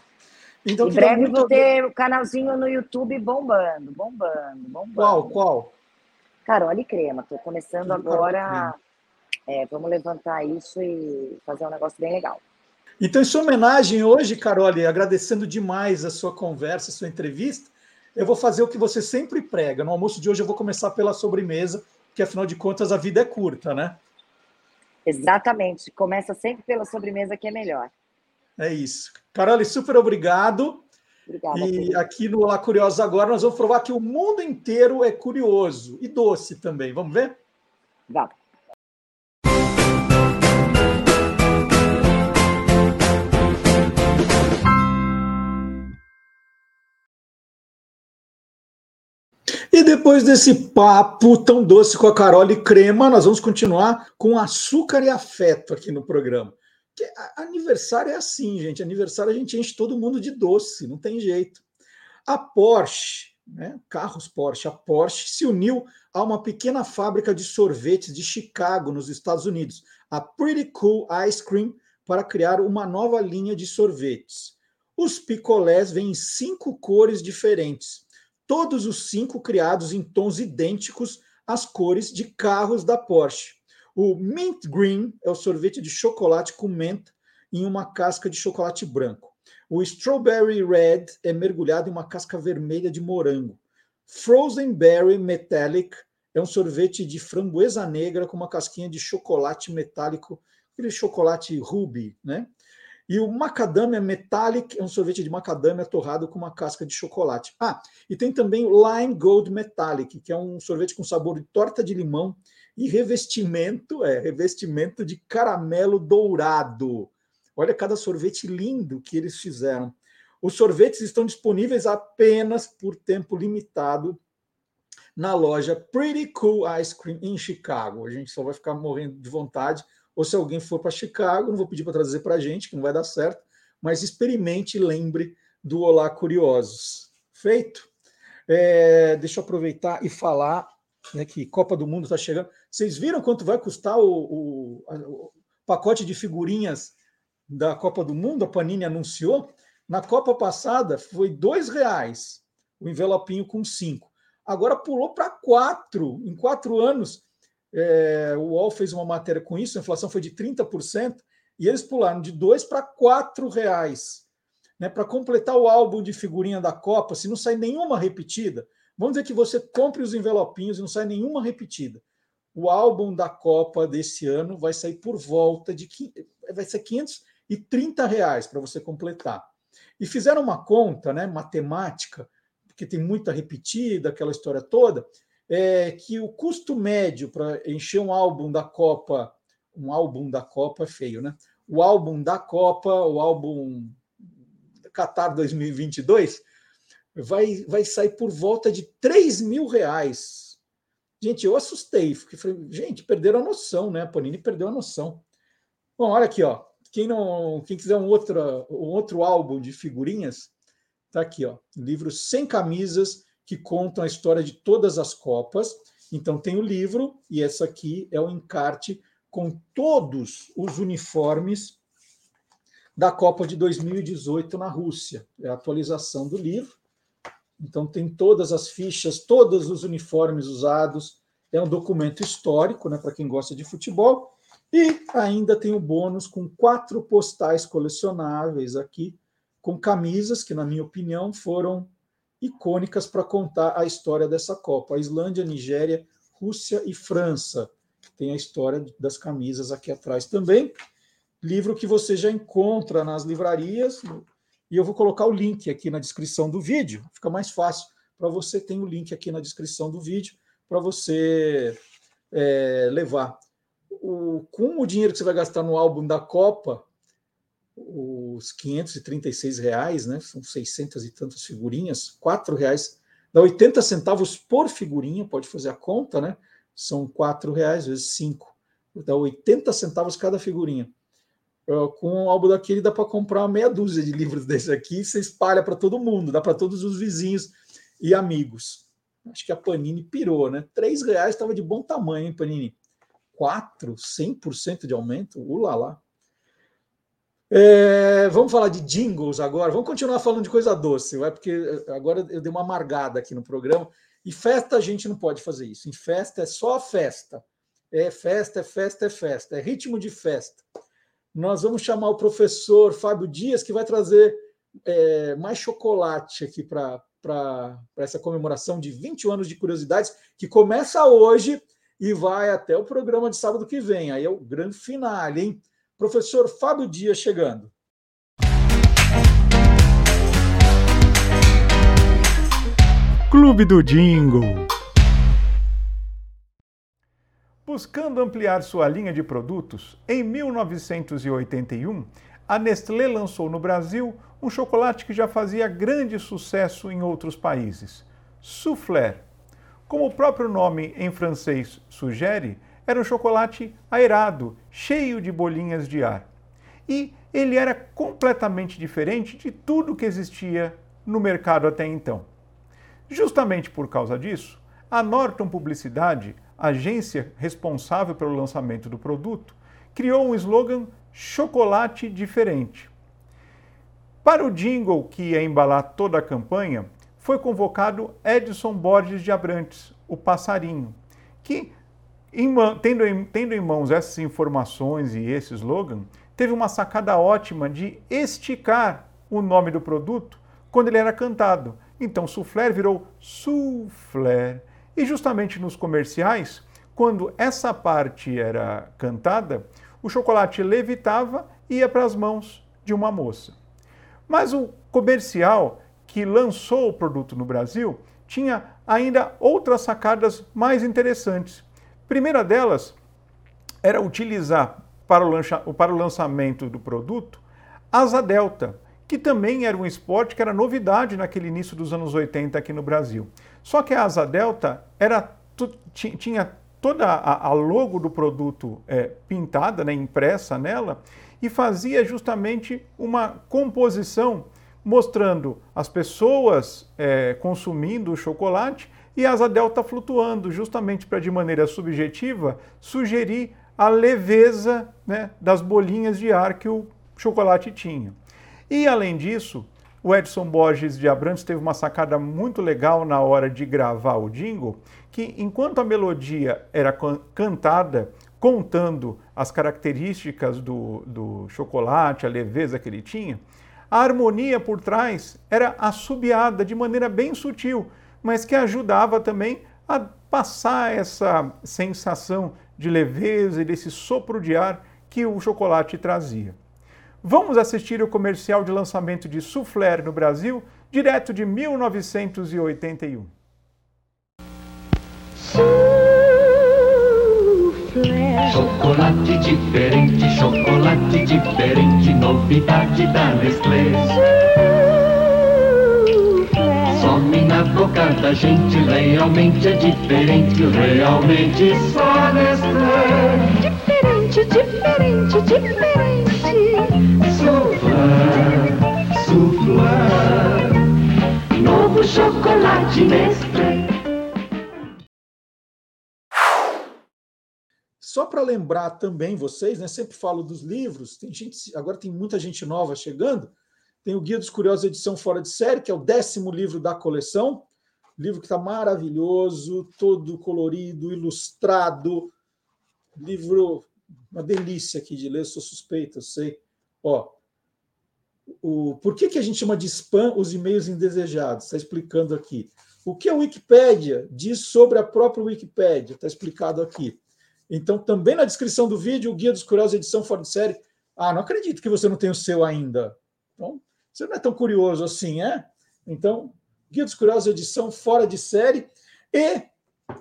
Então, em breve muito... vou ter o canalzinho no YouTube bombando, bombando, bombando. Qual, qual? Carole Crema. Estou começando agora. É, vamos levantar isso e fazer um negócio bem legal. Então, em sua homenagem hoje, Carole, agradecendo demais a sua conversa, a sua entrevista, eu vou fazer o que você sempre prega. No almoço de hoje eu vou começar pela sobremesa, que afinal de contas a vida é curta, né? Exatamente. Começa sempre pela sobremesa que é melhor. É isso. Carole, super obrigado. Obrigada, e querido. aqui no Olá Curiosos agora nós vamos provar que o mundo inteiro é curioso e doce também. Vamos ver? Vamos. E depois desse papo tão doce com a Carole Crema, nós vamos continuar com açúcar e afeto aqui no programa. Porque aniversário é assim, gente. Aniversário a gente enche todo mundo de doce, não tem jeito. A Porsche, né, carros Porsche, a Porsche se uniu a uma pequena fábrica de sorvetes de Chicago, nos Estados Unidos, a Pretty Cool Ice Cream, para criar uma nova linha de sorvetes. Os picolés vêm em cinco cores diferentes, todos os cinco criados em tons idênticos as cores de carros da Porsche. O Mint Green é o sorvete de chocolate com menta em uma casca de chocolate branco. O Strawberry Red é mergulhado em uma casca vermelha de morango. Frozen Berry Metallic é um sorvete de framboesa negra com uma casquinha de chocolate metálico, aquele chocolate ruby, né? E o macadâmia metallic é um sorvete de macadâmia torrado com uma casca de chocolate. Ah, e tem também o lime gold metallic, que é um sorvete com sabor de torta de limão e revestimento, é, revestimento de caramelo dourado. Olha cada sorvete lindo que eles fizeram. Os sorvetes estão disponíveis apenas por tempo limitado na loja Pretty Cool Ice Cream em Chicago. A gente só vai ficar morrendo de vontade. Ou se alguém for para Chicago, não vou pedir para trazer para a gente, que não vai dar certo, mas experimente e lembre do Olá Curiosos. Feito? É, deixa eu aproveitar e falar né, que Copa do Mundo está chegando. Vocês viram quanto vai custar o, o, o pacote de figurinhas da Copa do Mundo? A Panini anunciou. Na Copa passada foi dois reais o envelopinho com cinco. Agora pulou para quatro. Em quatro anos, é, o UOL fez uma matéria com isso, a inflação foi de 30%, e eles pularam de dois para quatro reais. Né, para completar o álbum de figurinha da Copa, se não sai nenhuma repetida, vamos dizer que você compre os envelopinhos e não sai nenhuma repetida. O álbum da Copa desse ano vai sair por volta de vai ser 530 reais para você completar. E fizeram uma conta, né, matemática, porque tem muita repetida, aquela história toda, é que o custo médio para encher um álbum da Copa, um álbum da Copa é feio, né? O álbum da Copa, o álbum Qatar 2022, vai, vai sair por volta de 3 mil reais. Gente, eu assustei, porque falei, gente, perderam a noção, né? Panini perdeu a noção. Bom, olha aqui, ó. Quem não, quem quiser um outro, um outro álbum de figurinhas, tá aqui, ó. Livro sem camisas que contam a história de todas as copas. Então tem o livro e essa aqui é o encarte com todos os uniformes da Copa de 2018 na Rússia. É a atualização do livro. Então, tem todas as fichas, todos os uniformes usados. É um documento histórico, né, para quem gosta de futebol. E ainda tem o bônus com quatro postais colecionáveis aqui, com camisas que, na minha opinião, foram icônicas para contar a história dessa Copa. A Islândia, Nigéria, Rússia e França. Tem a história das camisas aqui atrás também livro que você já encontra nas livrarias, e eu vou colocar o link aqui na descrição do vídeo, fica mais fácil para você, tem o link aqui na descrição do vídeo para você é, levar. O, com o dinheiro que você vai gastar no álbum da Copa, os 536 reais, né? São 600 e tantas figurinhas, 4 reais, dá 80 centavos por figurinha, pode fazer a conta, né? São 4 reais vezes 5, dá 80 centavos cada figurinha com um álbum daquele dá para comprar meia dúzia de livros desse aqui, você espalha para todo mundo, dá para todos os vizinhos e amigos. Acho que a Panini pirou, né? Três reais estava de bom tamanho, hein, Panini? Quatro, 100% de aumento? Ulala. É, vamos falar de jingles agora. Vamos continuar falando de coisa doce, vai? porque agora eu dei uma amargada aqui no programa. E festa a gente não pode fazer isso. Em festa é só festa. É festa, é festa, é festa. É ritmo de festa nós vamos chamar o professor Fábio Dias, que vai trazer é, mais chocolate aqui para essa comemoração de 20 anos de curiosidades, que começa hoje e vai até o programa de sábado que vem. Aí é o grande finale, hein? Professor Fábio Dias chegando. Clube do Jingle. Buscando ampliar sua linha de produtos, em 1981, a Nestlé lançou no Brasil um chocolate que já fazia grande sucesso em outros países, Soufflé. Como o próprio nome em francês sugere, era um chocolate aerado, cheio de bolinhas de ar. E ele era completamente diferente de tudo que existia no mercado até então. Justamente por causa disso, a Norton Publicidade agência responsável pelo lançamento do produto, criou um slogan chocolate diferente. Para o jingle que ia embalar toda a campanha, foi convocado Edson Borges de Abrantes, o passarinho, que, tendo, em, tendo em mãos essas informações e esse slogan, teve uma sacada ótima de esticar o nome do produto quando ele era cantado. Então, soufflé virou soufflé. E justamente nos comerciais, quando essa parte era cantada, o chocolate levitava e ia para as mãos de uma moça. Mas o comercial que lançou o produto no Brasil tinha ainda outras sacadas mais interessantes. primeira delas era utilizar para o, para o lançamento do produto asa delta, que também era um esporte que era novidade naquele início dos anos 80 aqui no Brasil. Só que a asa delta era, tinha toda a, a logo do produto é, pintada, né, impressa nela, e fazia justamente uma composição mostrando as pessoas é, consumindo o chocolate e a asa delta flutuando, justamente para, de maneira subjetiva, sugerir a leveza né, das bolinhas de ar que o chocolate tinha. E, além disso, o Edson Borges de Abrantes teve uma sacada muito legal na hora de gravar o jingle, que enquanto a melodia era cantada contando as características do, do chocolate, a leveza que ele tinha, a harmonia por trás era assobiada de maneira bem sutil, mas que ajudava também a passar essa sensação de leveza e desse sopro de ar que o chocolate trazia. Vamos assistir o comercial de lançamento de Soufflé no Brasil, direto de 1981. Chocolate diferente, chocolate diferente, novidade da Nestlé. Some na boca da gente, realmente é diferente, realmente só Nestlé. Diferente, diferente, diferente. Soufflé, soufflé, novo chocolate Nestlé. Só para lembrar também vocês, né, sempre falo dos livros, tem gente, agora tem muita gente nova chegando. Tem o Guia dos Curiosos, edição fora de série, que é o décimo livro da coleção. Livro que está maravilhoso, todo colorido, ilustrado. Livro, uma delícia aqui de ler, sou suspeito, eu sei. Ó, o, por que, que a gente chama de spam os e-mails indesejados? Está explicando aqui. O que a Wikipédia diz sobre a própria Wikipédia? Está explicado aqui. Então, também na descrição do vídeo, o Guia dos Curiosos, edição fora de série. Ah, não acredito que você não tem o seu ainda. Então, você não é tão curioso assim, é? Então, Guia dos Curiosos, edição fora de série. E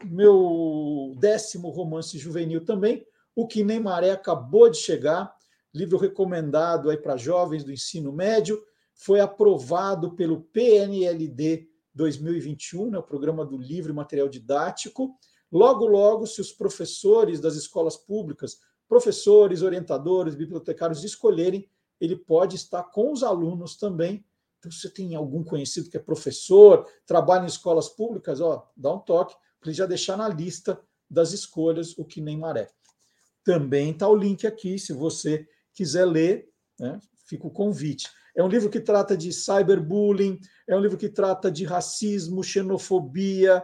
meu décimo romance juvenil também, O Que Nem Maré, acabou de chegar. Livro recomendado aí para jovens do ensino médio. Foi aprovado pelo PNLD 2021, né, o Programa do Livro e Material Didático. Logo, logo, se os professores das escolas públicas, professores, orientadores, bibliotecários escolherem, ele pode estar com os alunos também. Então, se você tem algum conhecido que é professor, trabalha em escolas públicas, ó, dá um toque para ele já deixar na lista das escolhas o que nem maré. Também está o link aqui, se você quiser ler, né, fica o convite. É um livro que trata de cyberbullying, é um livro que trata de racismo, xenofobia,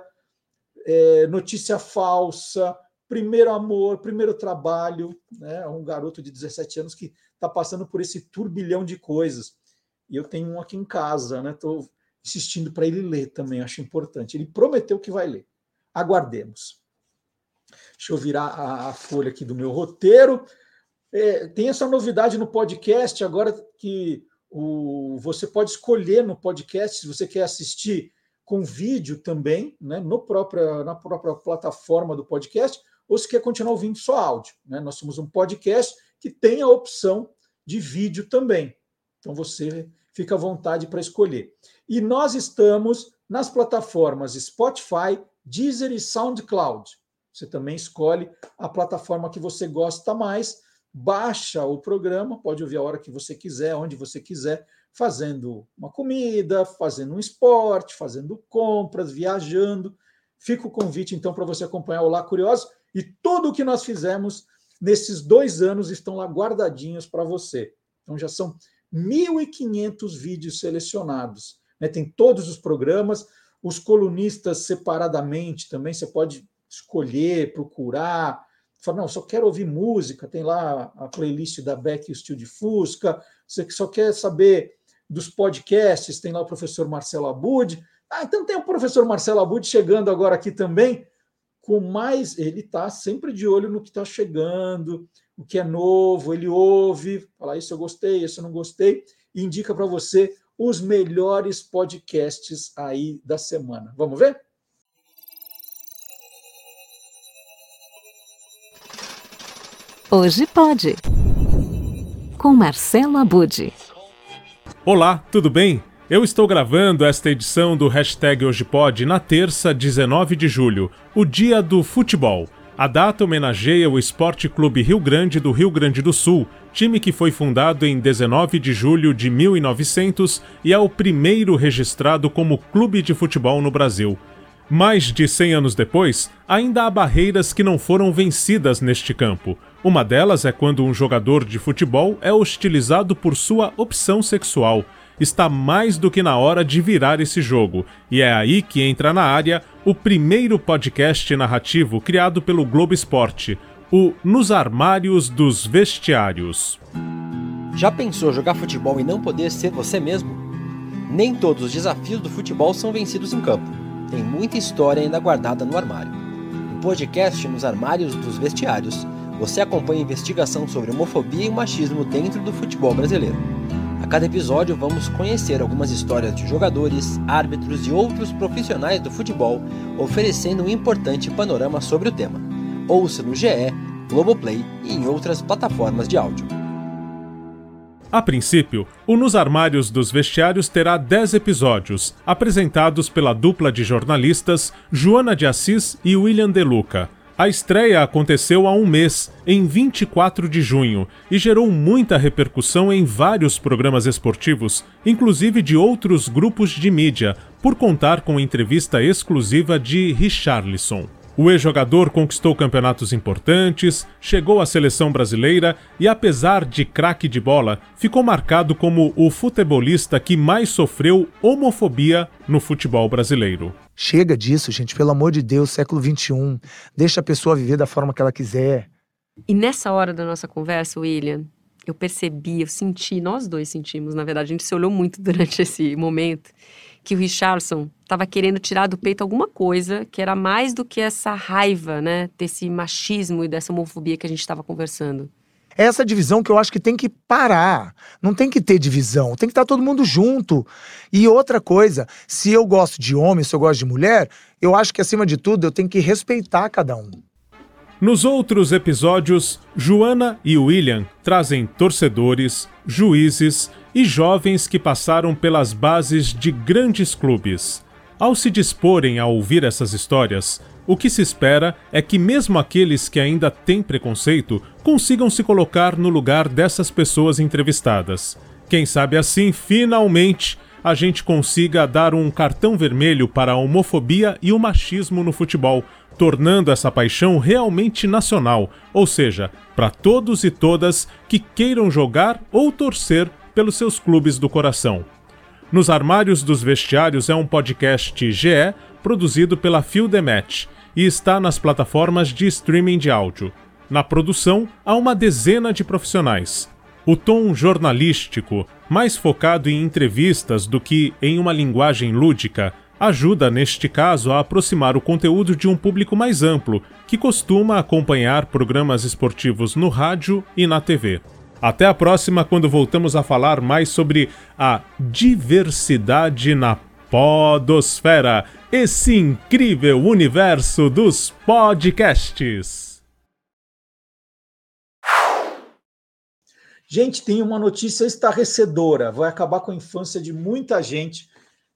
é, notícia falsa, primeiro amor, primeiro trabalho, né? Um garoto de 17 anos que está passando por esse turbilhão de coisas. E eu tenho um aqui em casa, né? Estou insistindo para ele ler também, acho importante. Ele prometeu que vai ler. Aguardemos. Deixa eu virar a, a folha aqui do meu roteiro. É, tem essa novidade no podcast agora que o, você pode escolher no podcast se você quer assistir com vídeo também, né, no própria, na própria plataforma do podcast, ou se quer continuar ouvindo só áudio. Né? Nós somos um podcast que tem a opção de vídeo também. Então você fica à vontade para escolher. E nós estamos nas plataformas Spotify, Deezer e SoundCloud. Você também escolhe a plataforma que você gosta mais, baixa o programa, pode ouvir a hora que você quiser, onde você quiser, fazendo uma comida, fazendo um esporte, fazendo compras, viajando. Fica o convite, então, para você acompanhar o Lá Curioso. E tudo o que nós fizemos nesses dois anos estão lá guardadinhos para você. Então, já são 1.500 vídeos selecionados. Né? Tem todos os programas, os colunistas separadamente também. Você pode escolher, procurar. Fala, não, só quero ouvir música, tem lá a playlist da Beck e o Steel de Fusca. Você que só quer saber dos podcasts, tem lá o professor Marcelo Abud. Ah, então tem o professor Marcelo Abud chegando agora aqui também, com mais. Ele está sempre de olho no que está chegando, o que é novo, ele ouve, fala isso eu gostei, isso eu não gostei, e indica para você os melhores podcasts aí da semana. Vamos ver? Hoje pode. Com Marcelo Abude. Olá, tudo bem? Eu estou gravando esta edição do Hashtag Hoje Pode na terça, 19 de julho, o dia do futebol. A data homenageia o Esporte Clube Rio Grande do Rio Grande do Sul, time que foi fundado em 19 de julho de 1900 e é o primeiro registrado como clube de futebol no Brasil. Mais de 100 anos depois, ainda há barreiras que não foram vencidas neste campo. Uma delas é quando um jogador de futebol é hostilizado por sua opção sexual. Está mais do que na hora de virar esse jogo, e é aí que entra na área o primeiro podcast narrativo criado pelo Globo Esporte, o Nos Armários dos Vestiários. Já pensou jogar futebol e não poder ser você mesmo? Nem todos os desafios do futebol são vencidos em campo. Tem muita história ainda guardada no armário. No podcast Nos Armários dos Vestiários, você acompanha a investigação sobre homofobia e machismo dentro do futebol brasileiro. A cada episódio vamos conhecer algumas histórias de jogadores, árbitros e outros profissionais do futebol, oferecendo um importante panorama sobre o tema. Ouça no GE, Globoplay e em outras plataformas de áudio. A princípio, o Nos Armários dos Vestiários terá 10 episódios, apresentados pela dupla de jornalistas Joana de Assis e William De Luca. A estreia aconteceu há um mês, em 24 de junho, e gerou muita repercussão em vários programas esportivos, inclusive de outros grupos de mídia, por contar com entrevista exclusiva de Richarlison. O ex-jogador conquistou campeonatos importantes, chegou à seleção brasileira e, apesar de craque de bola, ficou marcado como o futebolista que mais sofreu homofobia no futebol brasileiro. Chega disso, gente, pelo amor de Deus, século XXI. Deixa a pessoa viver da forma que ela quiser. E nessa hora da nossa conversa, William, eu percebi, eu senti, nós dois sentimos, na verdade, a gente se olhou muito durante esse momento que o Richardson estava querendo tirar do peito alguma coisa que era mais do que essa raiva, né, desse machismo e dessa homofobia que a gente estava conversando. É essa divisão que eu acho que tem que parar. Não tem que ter divisão, tem que estar todo mundo junto. E outra coisa, se eu gosto de homem, se eu gosto de mulher, eu acho que acima de tudo eu tenho que respeitar cada um. Nos outros episódios, Joana e William trazem torcedores, juízes e jovens que passaram pelas bases de grandes clubes. Ao se disporem a ouvir essas histórias, o que se espera é que, mesmo aqueles que ainda têm preconceito, consigam se colocar no lugar dessas pessoas entrevistadas. Quem sabe assim, finalmente, a gente consiga dar um cartão vermelho para a homofobia e o machismo no futebol, tornando essa paixão realmente nacional, ou seja, para todos e todas que queiram jogar ou torcer pelos seus clubes do coração. Nos Armários dos Vestiários é um podcast GE produzido pela Phil e está nas plataformas de streaming de áudio. Na produção, há uma dezena de profissionais. O tom jornalístico, mais focado em entrevistas do que em uma linguagem lúdica, ajuda, neste caso, a aproximar o conteúdo de um público mais amplo, que costuma acompanhar programas esportivos no rádio e na TV. Até a próxima, quando voltamos a falar mais sobre a diversidade na Podosfera, esse incrível universo dos podcasts. Gente, tem uma notícia estarrecedora. Vai acabar com a infância de muita gente.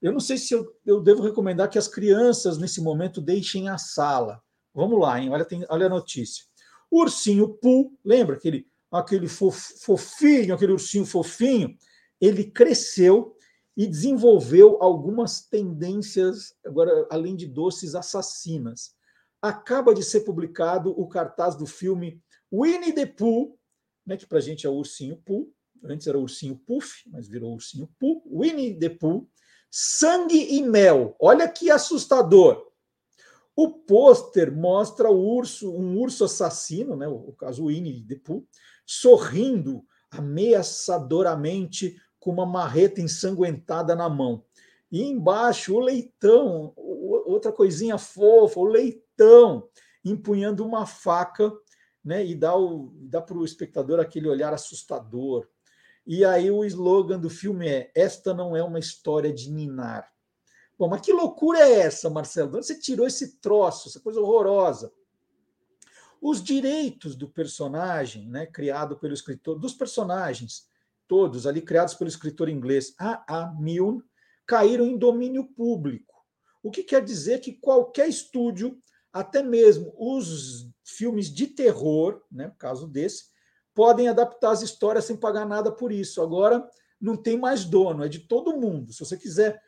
Eu não sei se eu, eu devo recomendar que as crianças, nesse momento, deixem a sala. Vamos lá, hein? Olha, tem, olha a notícia. O ursinho Pooh, lembra aquele aquele fofinho, aquele ursinho fofinho, ele cresceu e desenvolveu algumas tendências, agora além de doces assassinas. Acaba de ser publicado o cartaz do filme Winnie the Pooh, né, que para a gente é o ursinho Pooh, antes era o ursinho Puff, mas virou ursinho Pooh, Winnie the Pooh, Sangue e Mel. Olha que assustador. O pôster mostra o urso, um urso assassino, né, o caso Winnie the Pooh, sorrindo ameaçadoramente com uma marreta ensanguentada na mão. E embaixo o leitão, outra coisinha fofa, o leitão empunhando uma faca, né, e dá, o, dá para o espectador aquele olhar assustador. E aí o slogan do filme é: Esta não é uma história de ninar. Bom, mas que loucura é essa, Marcelo? De onde você tirou esse troço, essa coisa horrorosa? Os direitos do personagem, né, criado pelo escritor, dos personagens, todos ali criados pelo escritor inglês A. A. Milne, caíram em domínio público. O que quer dizer que qualquer estúdio, até mesmo os filmes de terror, né, no caso desse, podem adaptar as histórias sem pagar nada por isso. Agora não tem mais dono, é de todo mundo. Se você quiser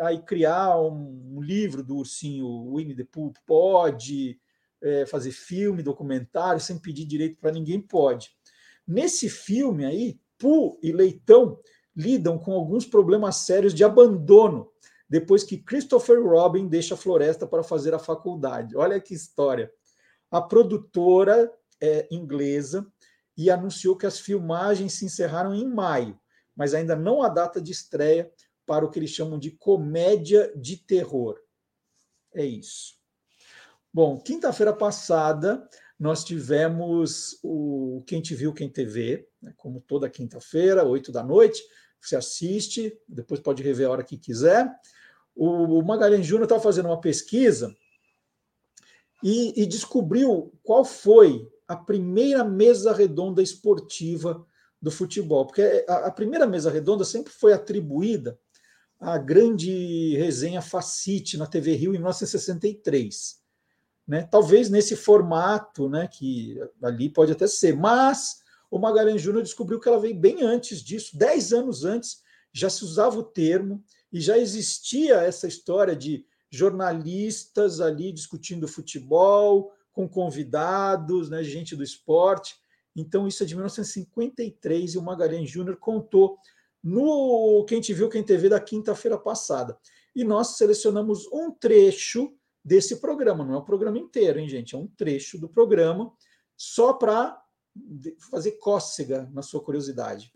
aí criar um, livro do ursinho Winnie the Pooh, pode é, fazer filme, documentário, sem pedir direito para ninguém, pode. Nesse filme aí, Pooh e Leitão lidam com alguns problemas sérios de abandono depois que Christopher Robin deixa a floresta para fazer a faculdade. Olha que história. A produtora é, inglesa e anunciou que as filmagens se encerraram em maio, mas ainda não há data de estreia para o que eles chamam de comédia de terror. É isso. Bom, quinta-feira passada nós tivemos o Quem Te Viu, Quem TV, né, como toda quinta-feira, oito da noite. Você assiste, depois pode rever a hora que quiser. O Magalhães Júnior estava fazendo uma pesquisa e, e descobriu qual foi a primeira mesa redonda esportiva do futebol, porque a, a primeira mesa redonda sempre foi atribuída a grande resenha Facite na TV Rio em 1963. Né? Talvez nesse formato, né, que ali pode até ser, mas o Magalhães Júnior descobriu que ela veio bem antes disso, dez anos antes, já se usava o termo e já existia essa história de jornalistas ali discutindo futebol, com convidados, né, gente do esporte. Então, isso é de 1953 e o Magalhães Júnior contou no Quem Te Viu, Quem TV da quinta-feira passada. E nós selecionamos um trecho desse programa, não é o programa inteiro, hein, gente? É um trecho do programa, só para fazer cócega na sua curiosidade.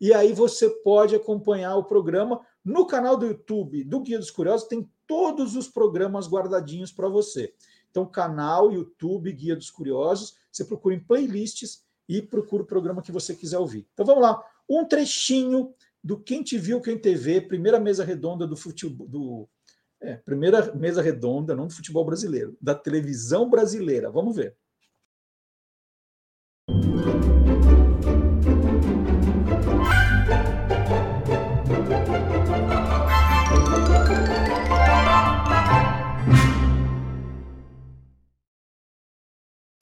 E aí você pode acompanhar o programa no canal do YouTube do Guia dos Curiosos, tem todos os programas guardadinhos para você. Então, canal, YouTube, Guia dos Curiosos, você procura em playlists e procura o programa que você quiser ouvir. Então vamos lá um trechinho do Quem Te Viu, Quem TV, primeira mesa redonda do futebol. Do, é, primeira mesa redonda, não do futebol brasileiro, da televisão brasileira. Vamos ver.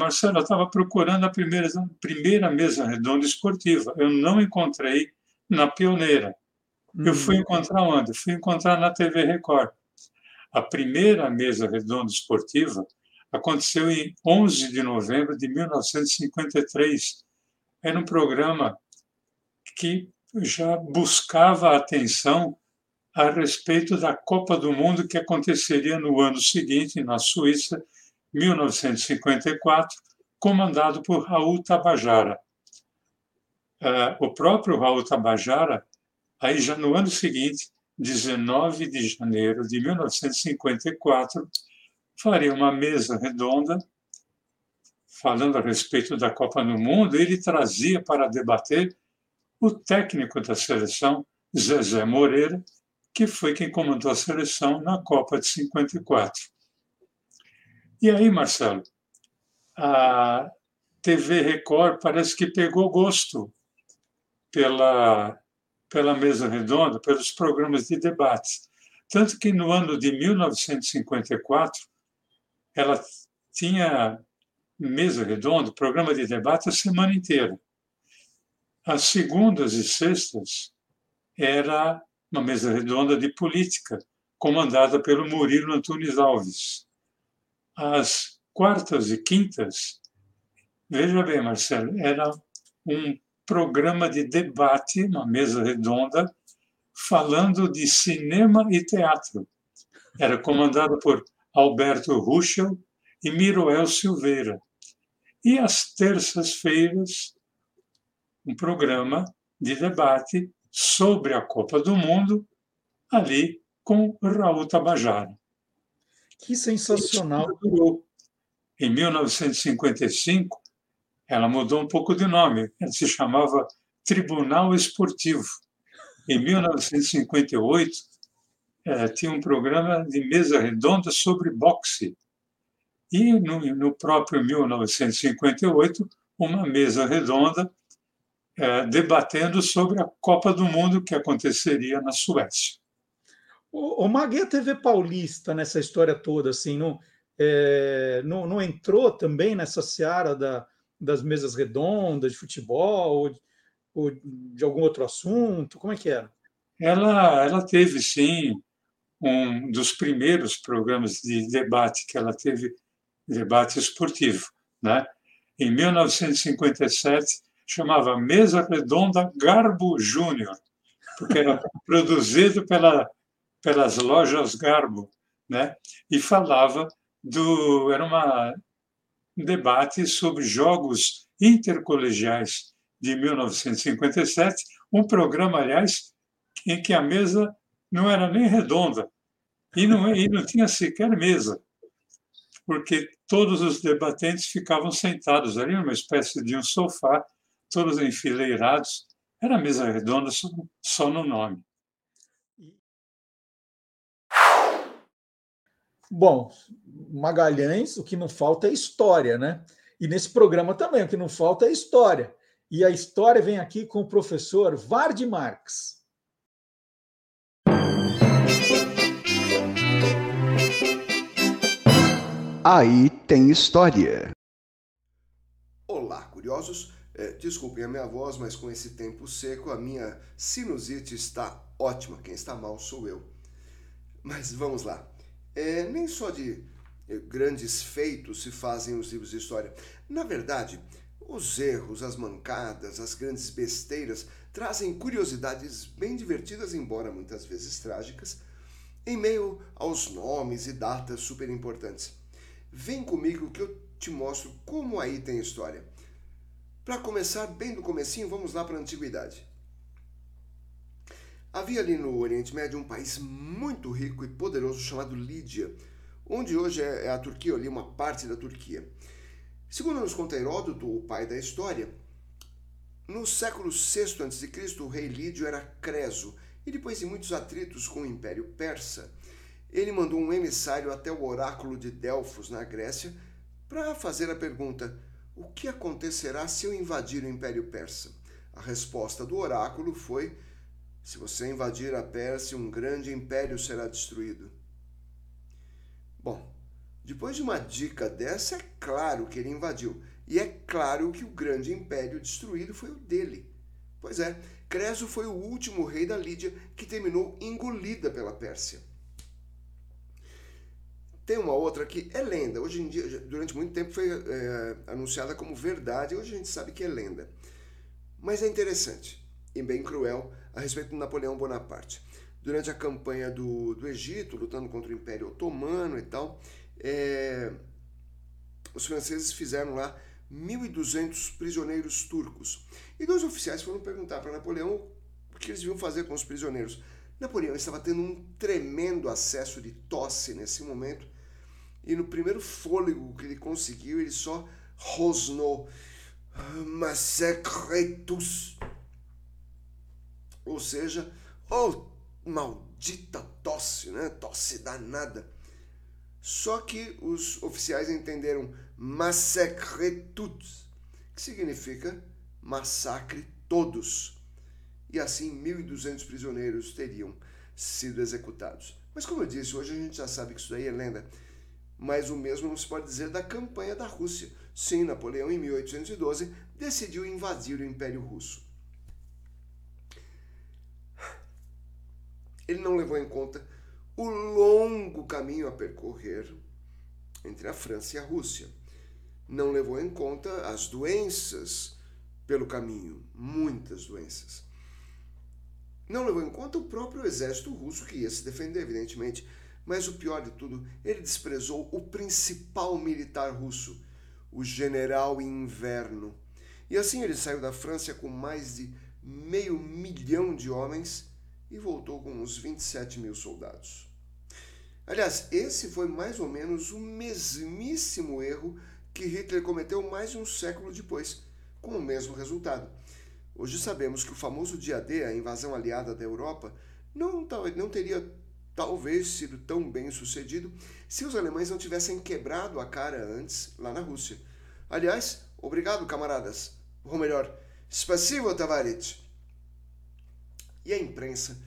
Marcelo, eu estava procurando a primeira, primeira mesa redonda esportiva. Eu não encontrei na Pioneira. Eu fui hum. encontrar onde? fui encontrar na TV Record. A primeira mesa redonda esportiva aconteceu em 11 de novembro de 1953. Era um programa que já buscava atenção a respeito da Copa do Mundo que aconteceria no ano seguinte, na Suíça, 1954, comandado por Raul Tabajara. Uh, o próprio Raul Tabajara, aí já no ano seguinte, 19 de janeiro de 1954, faria uma mesa redonda falando a respeito da Copa do Mundo. Ele trazia para debater o técnico da seleção, Zezé Moreira, que foi quem comandou a seleção na Copa de 54. E aí, Marcelo, a TV Record parece que pegou gosto pela, pela mesa redonda, pelos programas de debates. Tanto que no ano de 1954, ela tinha mesa redonda, programa de debate a semana inteira. As segundas e sextas era uma mesa redonda de política, comandada pelo Murilo Antunes Alves às quartas e quintas, veja bem, Marcelo, era um programa de debate, uma mesa redonda, falando de cinema e teatro. Era comandado por Alberto Ruschel e Miroel Silveira. E às terças-feiras, um programa de debate sobre a Copa do Mundo, ali com Raul Tabajara. Que sensacional. Em 1955, ela mudou um pouco de nome, ela se chamava Tribunal Esportivo. Em 1958, eh, tinha um programa de mesa redonda sobre boxe. E no, no próprio 1958, uma mesa redonda eh, debatendo sobre a Copa do Mundo que aconteceria na Suécia. O, o Maguia TV Paulista nessa história toda, assim, não, é, não, não, entrou também nessa seara da, das mesas redondas de futebol ou, ou, de algum outro assunto? Como é que era? Ela, ela teve, sim, um dos primeiros programas de debate que ela teve, debate esportivo. Né? Em 1957, chamava Mesa Redonda Garbo Júnior, porque era produzido pela, pelas lojas Garbo, né? e falava do. Era uma, um debate sobre jogos intercolegiais de 1957, um programa, aliás, em que a mesa não era nem redonda e não, e não tinha sequer mesa, porque todos os debatentes ficavam sentados ali numa espécie de um sofá, todos enfileirados. Era mesa redonda só, só no nome. Bom, Magalhães, o que não falta é história, né? E nesse programa também, o que não falta é história. E a história vem aqui com o professor Vard Marx. Aí tem história. Olá, curiosos. É, desculpem a minha voz, mas com esse tempo seco, a minha sinusite está ótima. Quem está mal sou eu. Mas vamos lá. É, nem só de é, grandes feitos se fazem os livros de história. Na verdade, os erros, as mancadas, as grandes besteiras trazem curiosidades bem divertidas, embora muitas vezes trágicas, em meio aos nomes e datas super importantes. Vem comigo que eu te mostro como aí tem história. Para começar bem do comecinho, vamos lá para a antiguidade. Havia ali no Oriente Médio um país muito rico e poderoso chamado Lídia, onde hoje é, é a Turquia, ali uma parte da Turquia. Segundo nos conta Heródoto, o pai da história, no século VI a.C., o rei Lídio era Creso, e depois de muitos atritos com o Império Persa, ele mandou um emissário até o oráculo de Delfos, na Grécia, para fazer a pergunta: o que acontecerá se eu invadir o Império Persa? A resposta do oráculo foi: se você invadir a Pérsia, um grande império será destruído. Bom, depois de uma dica dessa, é claro que ele invadiu. E é claro que o grande império destruído foi o dele. Pois é, Creso foi o último rei da Lídia que terminou engolida pela Pérsia. Tem uma outra que é lenda. Hoje em dia, durante muito tempo foi é, anunciada como verdade, hoje a gente sabe que é lenda. Mas é interessante e bem cruel a respeito de Napoleão Bonaparte. Durante a campanha do, do Egito, lutando contra o Império Otomano e tal, é, os franceses fizeram lá 1.200 prisioneiros turcos. E dois oficiais foram perguntar para Napoleão o que eles deviam fazer com os prisioneiros. Napoleão estava tendo um tremendo acesso de tosse nesse momento e no primeiro fôlego que ele conseguiu, ele só rosnou Massacretus. Ou seja, oh, maldita tosse, né? Tosse danada. Só que os oficiais entenderam massacretus, que significa massacre todos. E assim 1.200 prisioneiros teriam sido executados. Mas como eu disse, hoje a gente já sabe que isso daí é lenda. Mas o mesmo não se pode dizer da campanha da Rússia. Sim, Napoleão, em 1812, decidiu invadir o Império Russo. Ele não levou em conta o longo caminho a percorrer entre a França e a Rússia. Não levou em conta as doenças pelo caminho, muitas doenças. Não levou em conta o próprio exército russo que ia se defender, evidentemente Mas o pior de tudo, ele desprezou o principal militar russo, o general Inverno. E assim ele saiu da França com mais de meio milhão de homens e voltou com uns 27 mil soldados. Aliás, esse foi mais ou menos o mesmíssimo erro que Hitler cometeu mais de um século depois, com o mesmo resultado. Hoje sabemos que o famoso dia D, a invasão aliada da Europa, não, não teria talvez sido tão bem sucedido se os alemães não tivessem quebrado a cara antes lá na Rússia. Aliás, obrigado, camaradas. Ou melhor, spasibo, Tavarit. E a imprensa,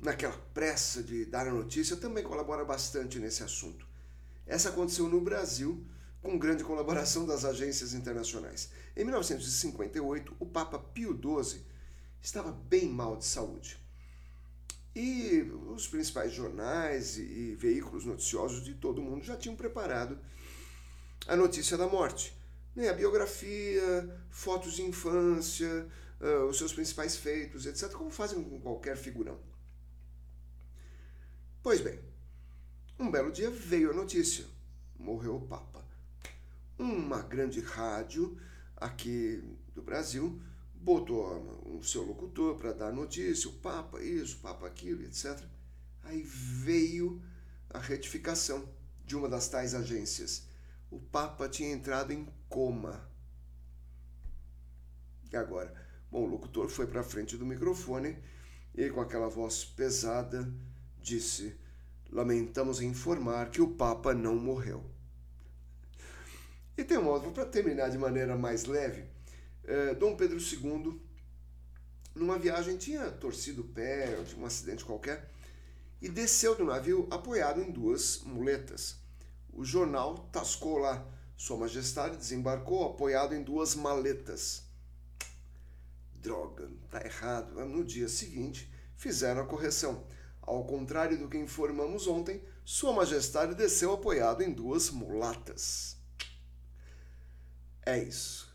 naquela pressa de dar a notícia, também colabora bastante nesse assunto. Essa aconteceu no Brasil, com grande colaboração das agências internacionais. Em 1958, o Papa Pio XII estava bem mal de saúde. E os principais jornais e veículos noticiosos de todo o mundo já tinham preparado a notícia da morte. A biografia, fotos de infância, uh, os seus principais feitos, etc., como fazem com qualquer figurão. Pois bem, um belo dia veio a notícia: morreu o Papa. Uma grande rádio aqui do Brasil botou o seu locutor para dar notícia, o Papa isso, o Papa aquilo, etc. Aí veio a retificação de uma das tais agências. O Papa tinha entrado em coma. E agora? Bom, o locutor foi para frente do microfone e, com aquela voz pesada, disse: Lamentamos informar que o Papa não morreu. E tem um outro, para terminar de maneira mais leve, é, Dom Pedro II, numa viagem, tinha torcido o pé, tinha um acidente qualquer, e desceu do navio apoiado em duas muletas. O jornal tascou lá, Sua Majestade desembarcou apoiado em duas maletas. Droga, tá errado. No dia seguinte, fizeram a correção. Ao contrário do que informamos ontem, Sua Majestade desceu apoiado em duas mulatas. É isso.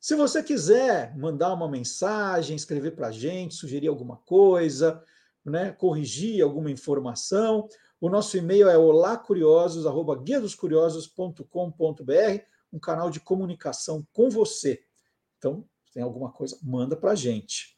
Se você quiser mandar uma mensagem, escrever para a gente, sugerir alguma coisa, né, corrigir alguma informação, o nosso e-mail é olacuriosos@guiadoscuriosos.com.br, um canal de comunicação com você. Então, tem alguma coisa, manda para a gente.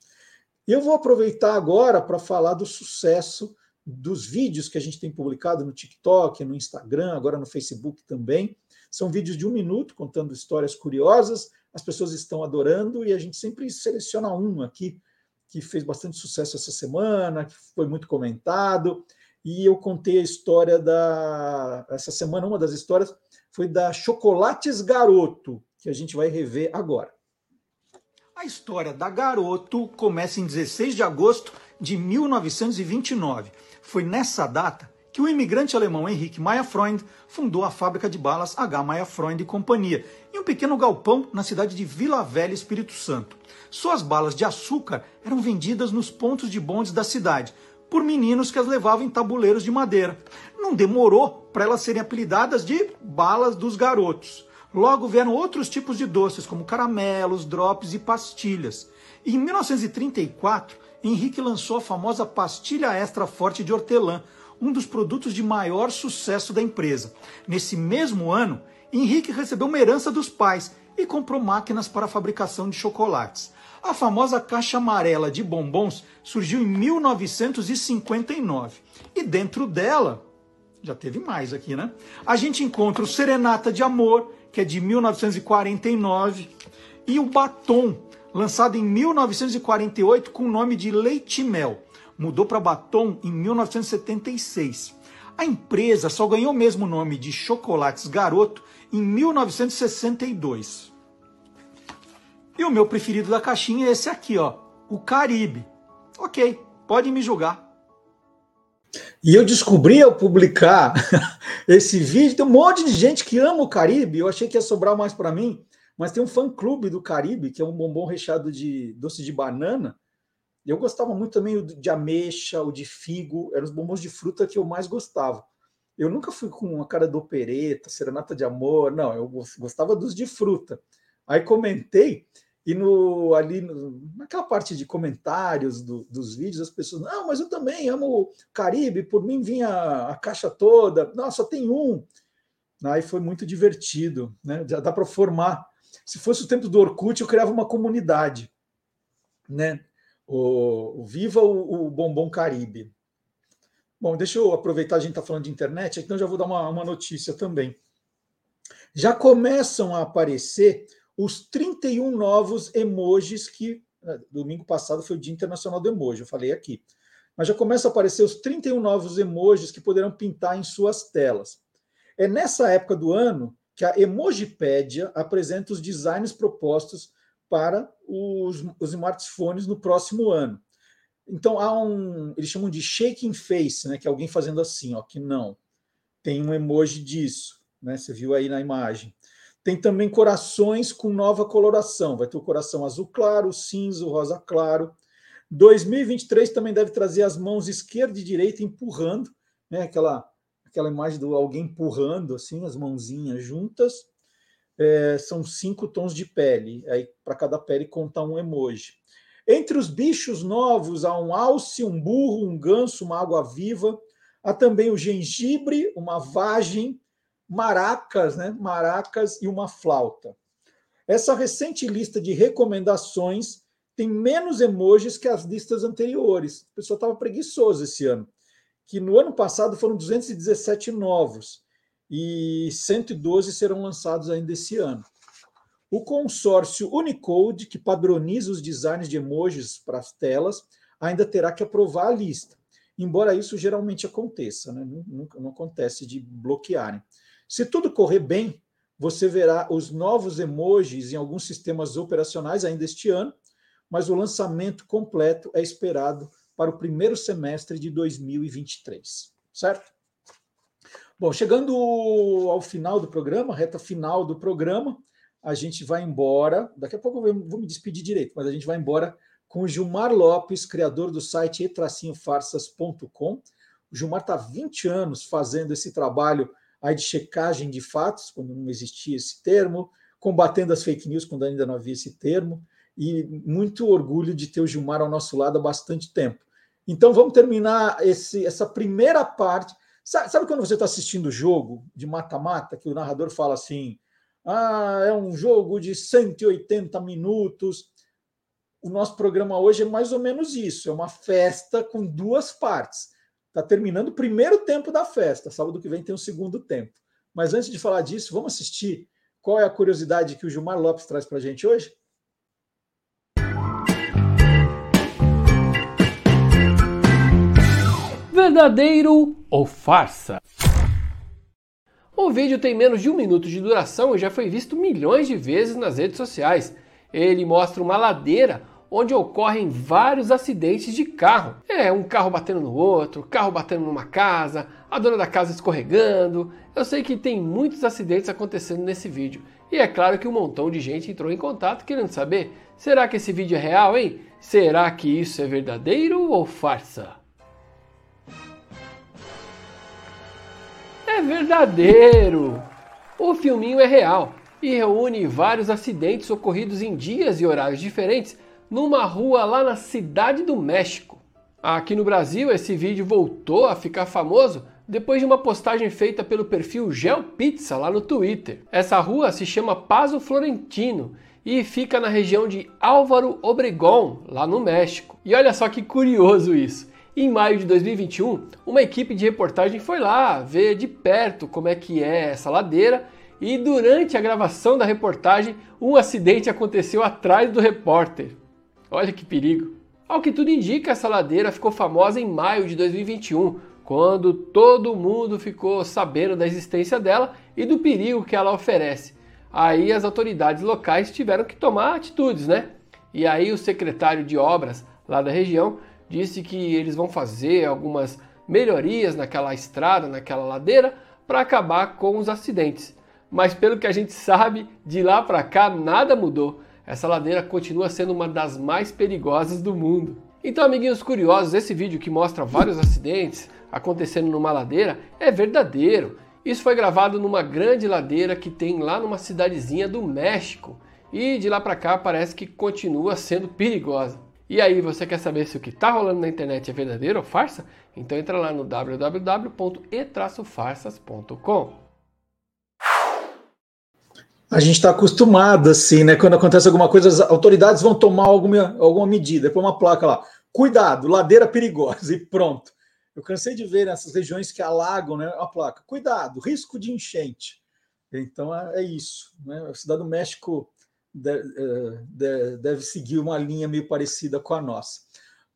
Eu vou aproveitar agora para falar do sucesso dos vídeos que a gente tem publicado no TikTok, no Instagram, agora no Facebook também. São vídeos de um minuto contando histórias curiosas as pessoas estão adorando e a gente sempre seleciona um aqui que fez bastante sucesso essa semana, que foi muito comentado. E eu contei a história da. Essa semana, uma das histórias foi da Chocolates Garoto, que a gente vai rever agora. A história da Garoto começa em 16 de agosto de 1929. Foi nessa data que o imigrante alemão Henrique Meyer-Freund fundou a fábrica de balas H. Meyer-Freund e Companhia, em um pequeno galpão na cidade de Vila Velha, Espírito Santo. Suas balas de açúcar eram vendidas nos pontos de bondes da cidade, por meninos que as levavam em tabuleiros de madeira. Não demorou para elas serem apelidadas de balas dos garotos. Logo vieram outros tipos de doces, como caramelos, drops e pastilhas. E em 1934, Henrique lançou a famosa pastilha extra forte de hortelã, um dos produtos de maior sucesso da empresa. Nesse mesmo ano, Henrique recebeu uma herança dos pais e comprou máquinas para a fabricação de chocolates. A famosa caixa amarela de bombons surgiu em 1959 e dentro dela, já teve mais aqui, né? A gente encontra o Serenata de Amor, que é de 1949, e o Batom, lançado em 1948 com o nome de Leite Mel mudou para Batom em 1976. A empresa só ganhou o mesmo nome de Chocolates Garoto em 1962. E o meu preferido da caixinha é esse aqui, ó, o Caribe. Ok, pode me julgar. E eu descobri ao publicar esse vídeo, tem um monte de gente que ama o Caribe. Eu achei que ia sobrar mais para mim, mas tem um fã-clube do Caribe, que é um bombom recheado de doce de banana, eu gostava muito também de ameixa, o de figo, eram os bombons de fruta que eu mais gostava. Eu nunca fui com a cara do opereta, serenata de amor, não, eu gostava dos de fruta. Aí comentei E no, ali, no, naquela parte de comentários do, dos vídeos, as pessoas, não, mas eu também amo o Caribe, por mim vinha a caixa toda, só tem um. Aí foi muito divertido, né? Já dá para formar. Se fosse o tempo do Orkut, eu criava uma comunidade, né? O, o Viva o, o Bombom Caribe. Bom, deixa eu aproveitar, a gente está falando de internet, então já vou dar uma, uma notícia também. Já começam a aparecer os 31 novos emojis que né, domingo passado foi o Dia Internacional do Emoji, eu falei aqui. Mas já começam a aparecer os 31 novos emojis que poderão pintar em suas telas. É nessa época do ano que a Emojipédia apresenta os designs propostos para os, os smartphones no próximo ano. Então há um, eles chamam de shaking face, né, que é alguém fazendo assim, ó, que não. Tem um emoji disso, né? Você viu aí na imagem. Tem também corações com nova coloração. Vai ter o coração azul claro, cinza, rosa claro. 2023 também deve trazer as mãos esquerda e direita empurrando, né? Aquela aquela imagem do alguém empurrando assim as mãozinhas juntas. É, são cinco tons de pele. Aí para cada pele conta um emoji. Entre os bichos novos há um alce, um burro, um ganso, uma água-viva. Há também o gengibre, uma vagem, maracas, né? Maracas e uma flauta. Essa recente lista de recomendações tem menos emojis que as listas anteriores. O pessoal estava preguiçoso esse ano. Que no ano passado foram 217 novos e 112 serão lançados ainda esse ano. O consórcio Unicode, que padroniza os designs de emojis para as telas, ainda terá que aprovar a lista. Embora isso geralmente aconteça, né? não, não acontece de bloquearem. Se tudo correr bem, você verá os novos emojis em alguns sistemas operacionais ainda este ano, mas o lançamento completo é esperado para o primeiro semestre de 2023, certo? Bom, chegando ao final do programa, reta final do programa, a gente vai embora. Daqui a pouco eu vou me despedir direito, mas a gente vai embora com o Gilmar Lopes, criador do site e-farsas.com. O Gilmar está há 20 anos fazendo esse trabalho aí de checagem de fatos, quando não existia esse termo, combatendo as fake news quando ainda não havia esse termo, e muito orgulho de ter o Gilmar ao nosso lado há bastante tempo. Então vamos terminar esse, essa primeira parte. Sabe, sabe quando você está assistindo o jogo de mata-mata, que o narrador fala assim: ah, é um jogo de 180 minutos. O nosso programa hoje é mais ou menos isso: é uma festa com duas partes. Está terminando o primeiro tempo da festa. Sábado que vem tem o segundo tempo. Mas antes de falar disso, vamos assistir qual é a curiosidade que o Gilmar Lopes traz para a gente hoje? Verdadeiro ou farsa? O vídeo tem menos de um minuto de duração e já foi visto milhões de vezes nas redes sociais. Ele mostra uma ladeira onde ocorrem vários acidentes de carro. É, um carro batendo no outro, carro batendo numa casa, a dona da casa escorregando. Eu sei que tem muitos acidentes acontecendo nesse vídeo. E é claro que um montão de gente entrou em contato querendo saber: será que esse vídeo é real, hein? Será que isso é verdadeiro ou farsa? É verdadeiro! O filminho é real e reúne vários acidentes ocorridos em dias e horários diferentes numa rua lá na Cidade do México. Aqui no Brasil, esse vídeo voltou a ficar famoso depois de uma postagem feita pelo perfil GeoPizza lá no Twitter. Essa rua se chama Paso Florentino e fica na região de Álvaro Obregón, lá no México. E olha só que curioso isso. Em maio de 2021, uma equipe de reportagem foi lá ver de perto como é que é essa ladeira e durante a gravação da reportagem, um acidente aconteceu atrás do repórter. Olha que perigo. Ao que tudo indica, essa ladeira ficou famosa em maio de 2021, quando todo mundo ficou sabendo da existência dela e do perigo que ela oferece. Aí as autoridades locais tiveram que tomar atitudes, né? E aí o secretário de obras lá da região disse que eles vão fazer algumas melhorias naquela estrada, naquela ladeira, para acabar com os acidentes. Mas pelo que a gente sabe, de lá para cá nada mudou essa ladeira continua sendo uma das mais perigosas do mundo. Então, amiguinhos curiosos, esse vídeo que mostra vários acidentes acontecendo numa ladeira é verdadeiro. Isso foi gravado numa grande ladeira que tem lá numa cidadezinha do México. e de lá para cá parece que continua sendo perigosa. E aí, você quer saber se o que está rolando na internet é verdadeiro ou farsa? Então entra lá no www.e-farsas.com. A gente está acostumado assim, né? Quando acontece alguma coisa, as autoridades vão tomar alguma, alguma medida, põe uma placa lá, cuidado, ladeira perigosa e pronto. Eu cansei de ver nessas regiões que alagam, né? A placa, cuidado, risco de enchente. Então é, é isso, né? A cidade do México é, deve seguir uma linha meio parecida com a nossa.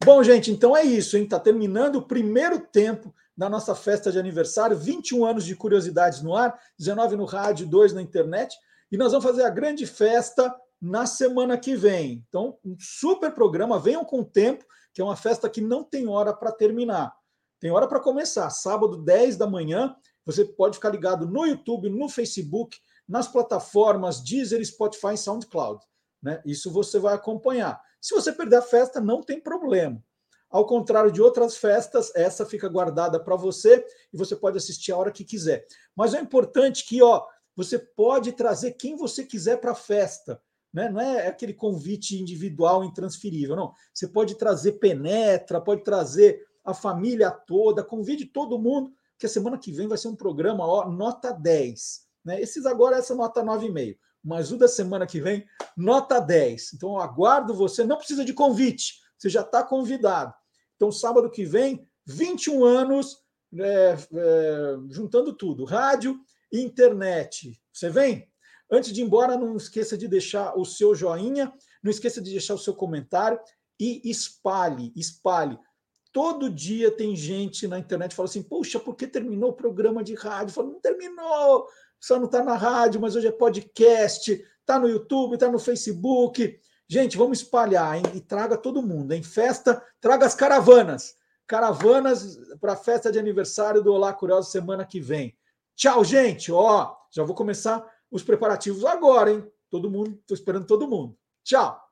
Bom, gente, então é isso, hein? Tá terminando o primeiro tempo da nossa festa de aniversário, 21 anos de curiosidades no ar, 19 no rádio, 2 na internet, e nós vamos fazer a grande festa na semana que vem. Então, um super programa, venham com tempo, que é uma festa que não tem hora para terminar. Tem hora para começar, sábado 10 da manhã, você pode ficar ligado no YouTube, no Facebook, nas plataformas Deezer, Spotify e SoundCloud. Né? Isso você vai acompanhar. Se você perder a festa, não tem problema. Ao contrário de outras festas, essa fica guardada para você e você pode assistir a hora que quiser. Mas é importante que ó, você pode trazer quem você quiser para a festa. Né? Não é aquele convite individual intransferível, não. Você pode trazer penetra, pode trazer a família toda, convide todo mundo, que a semana que vem vai ser um programa ó, nota 10. Né? Esses agora, essa nota 9,5. Mas o da semana que vem, nota 10. Então, eu aguardo você. Não precisa de convite, você já está convidado. Então, sábado que vem, 21 anos, é, é, juntando tudo: rádio internet. Você vem? Antes de ir embora, não esqueça de deixar o seu joinha, não esqueça de deixar o seu comentário e espalhe, espalhe. Todo dia tem gente na internet que fala assim: Poxa, por que terminou o programa de rádio? Fala, não terminou, só não está na rádio, mas hoje é podcast, está no YouTube, está no Facebook. Gente, vamos espalhar hein? e traga todo mundo. Em festa, traga as caravanas. Caravanas para a festa de aniversário do Olá Curioso semana que vem. Tchau, gente. Ó, já vou começar os preparativos agora, hein? Todo mundo, estou esperando todo mundo. Tchau.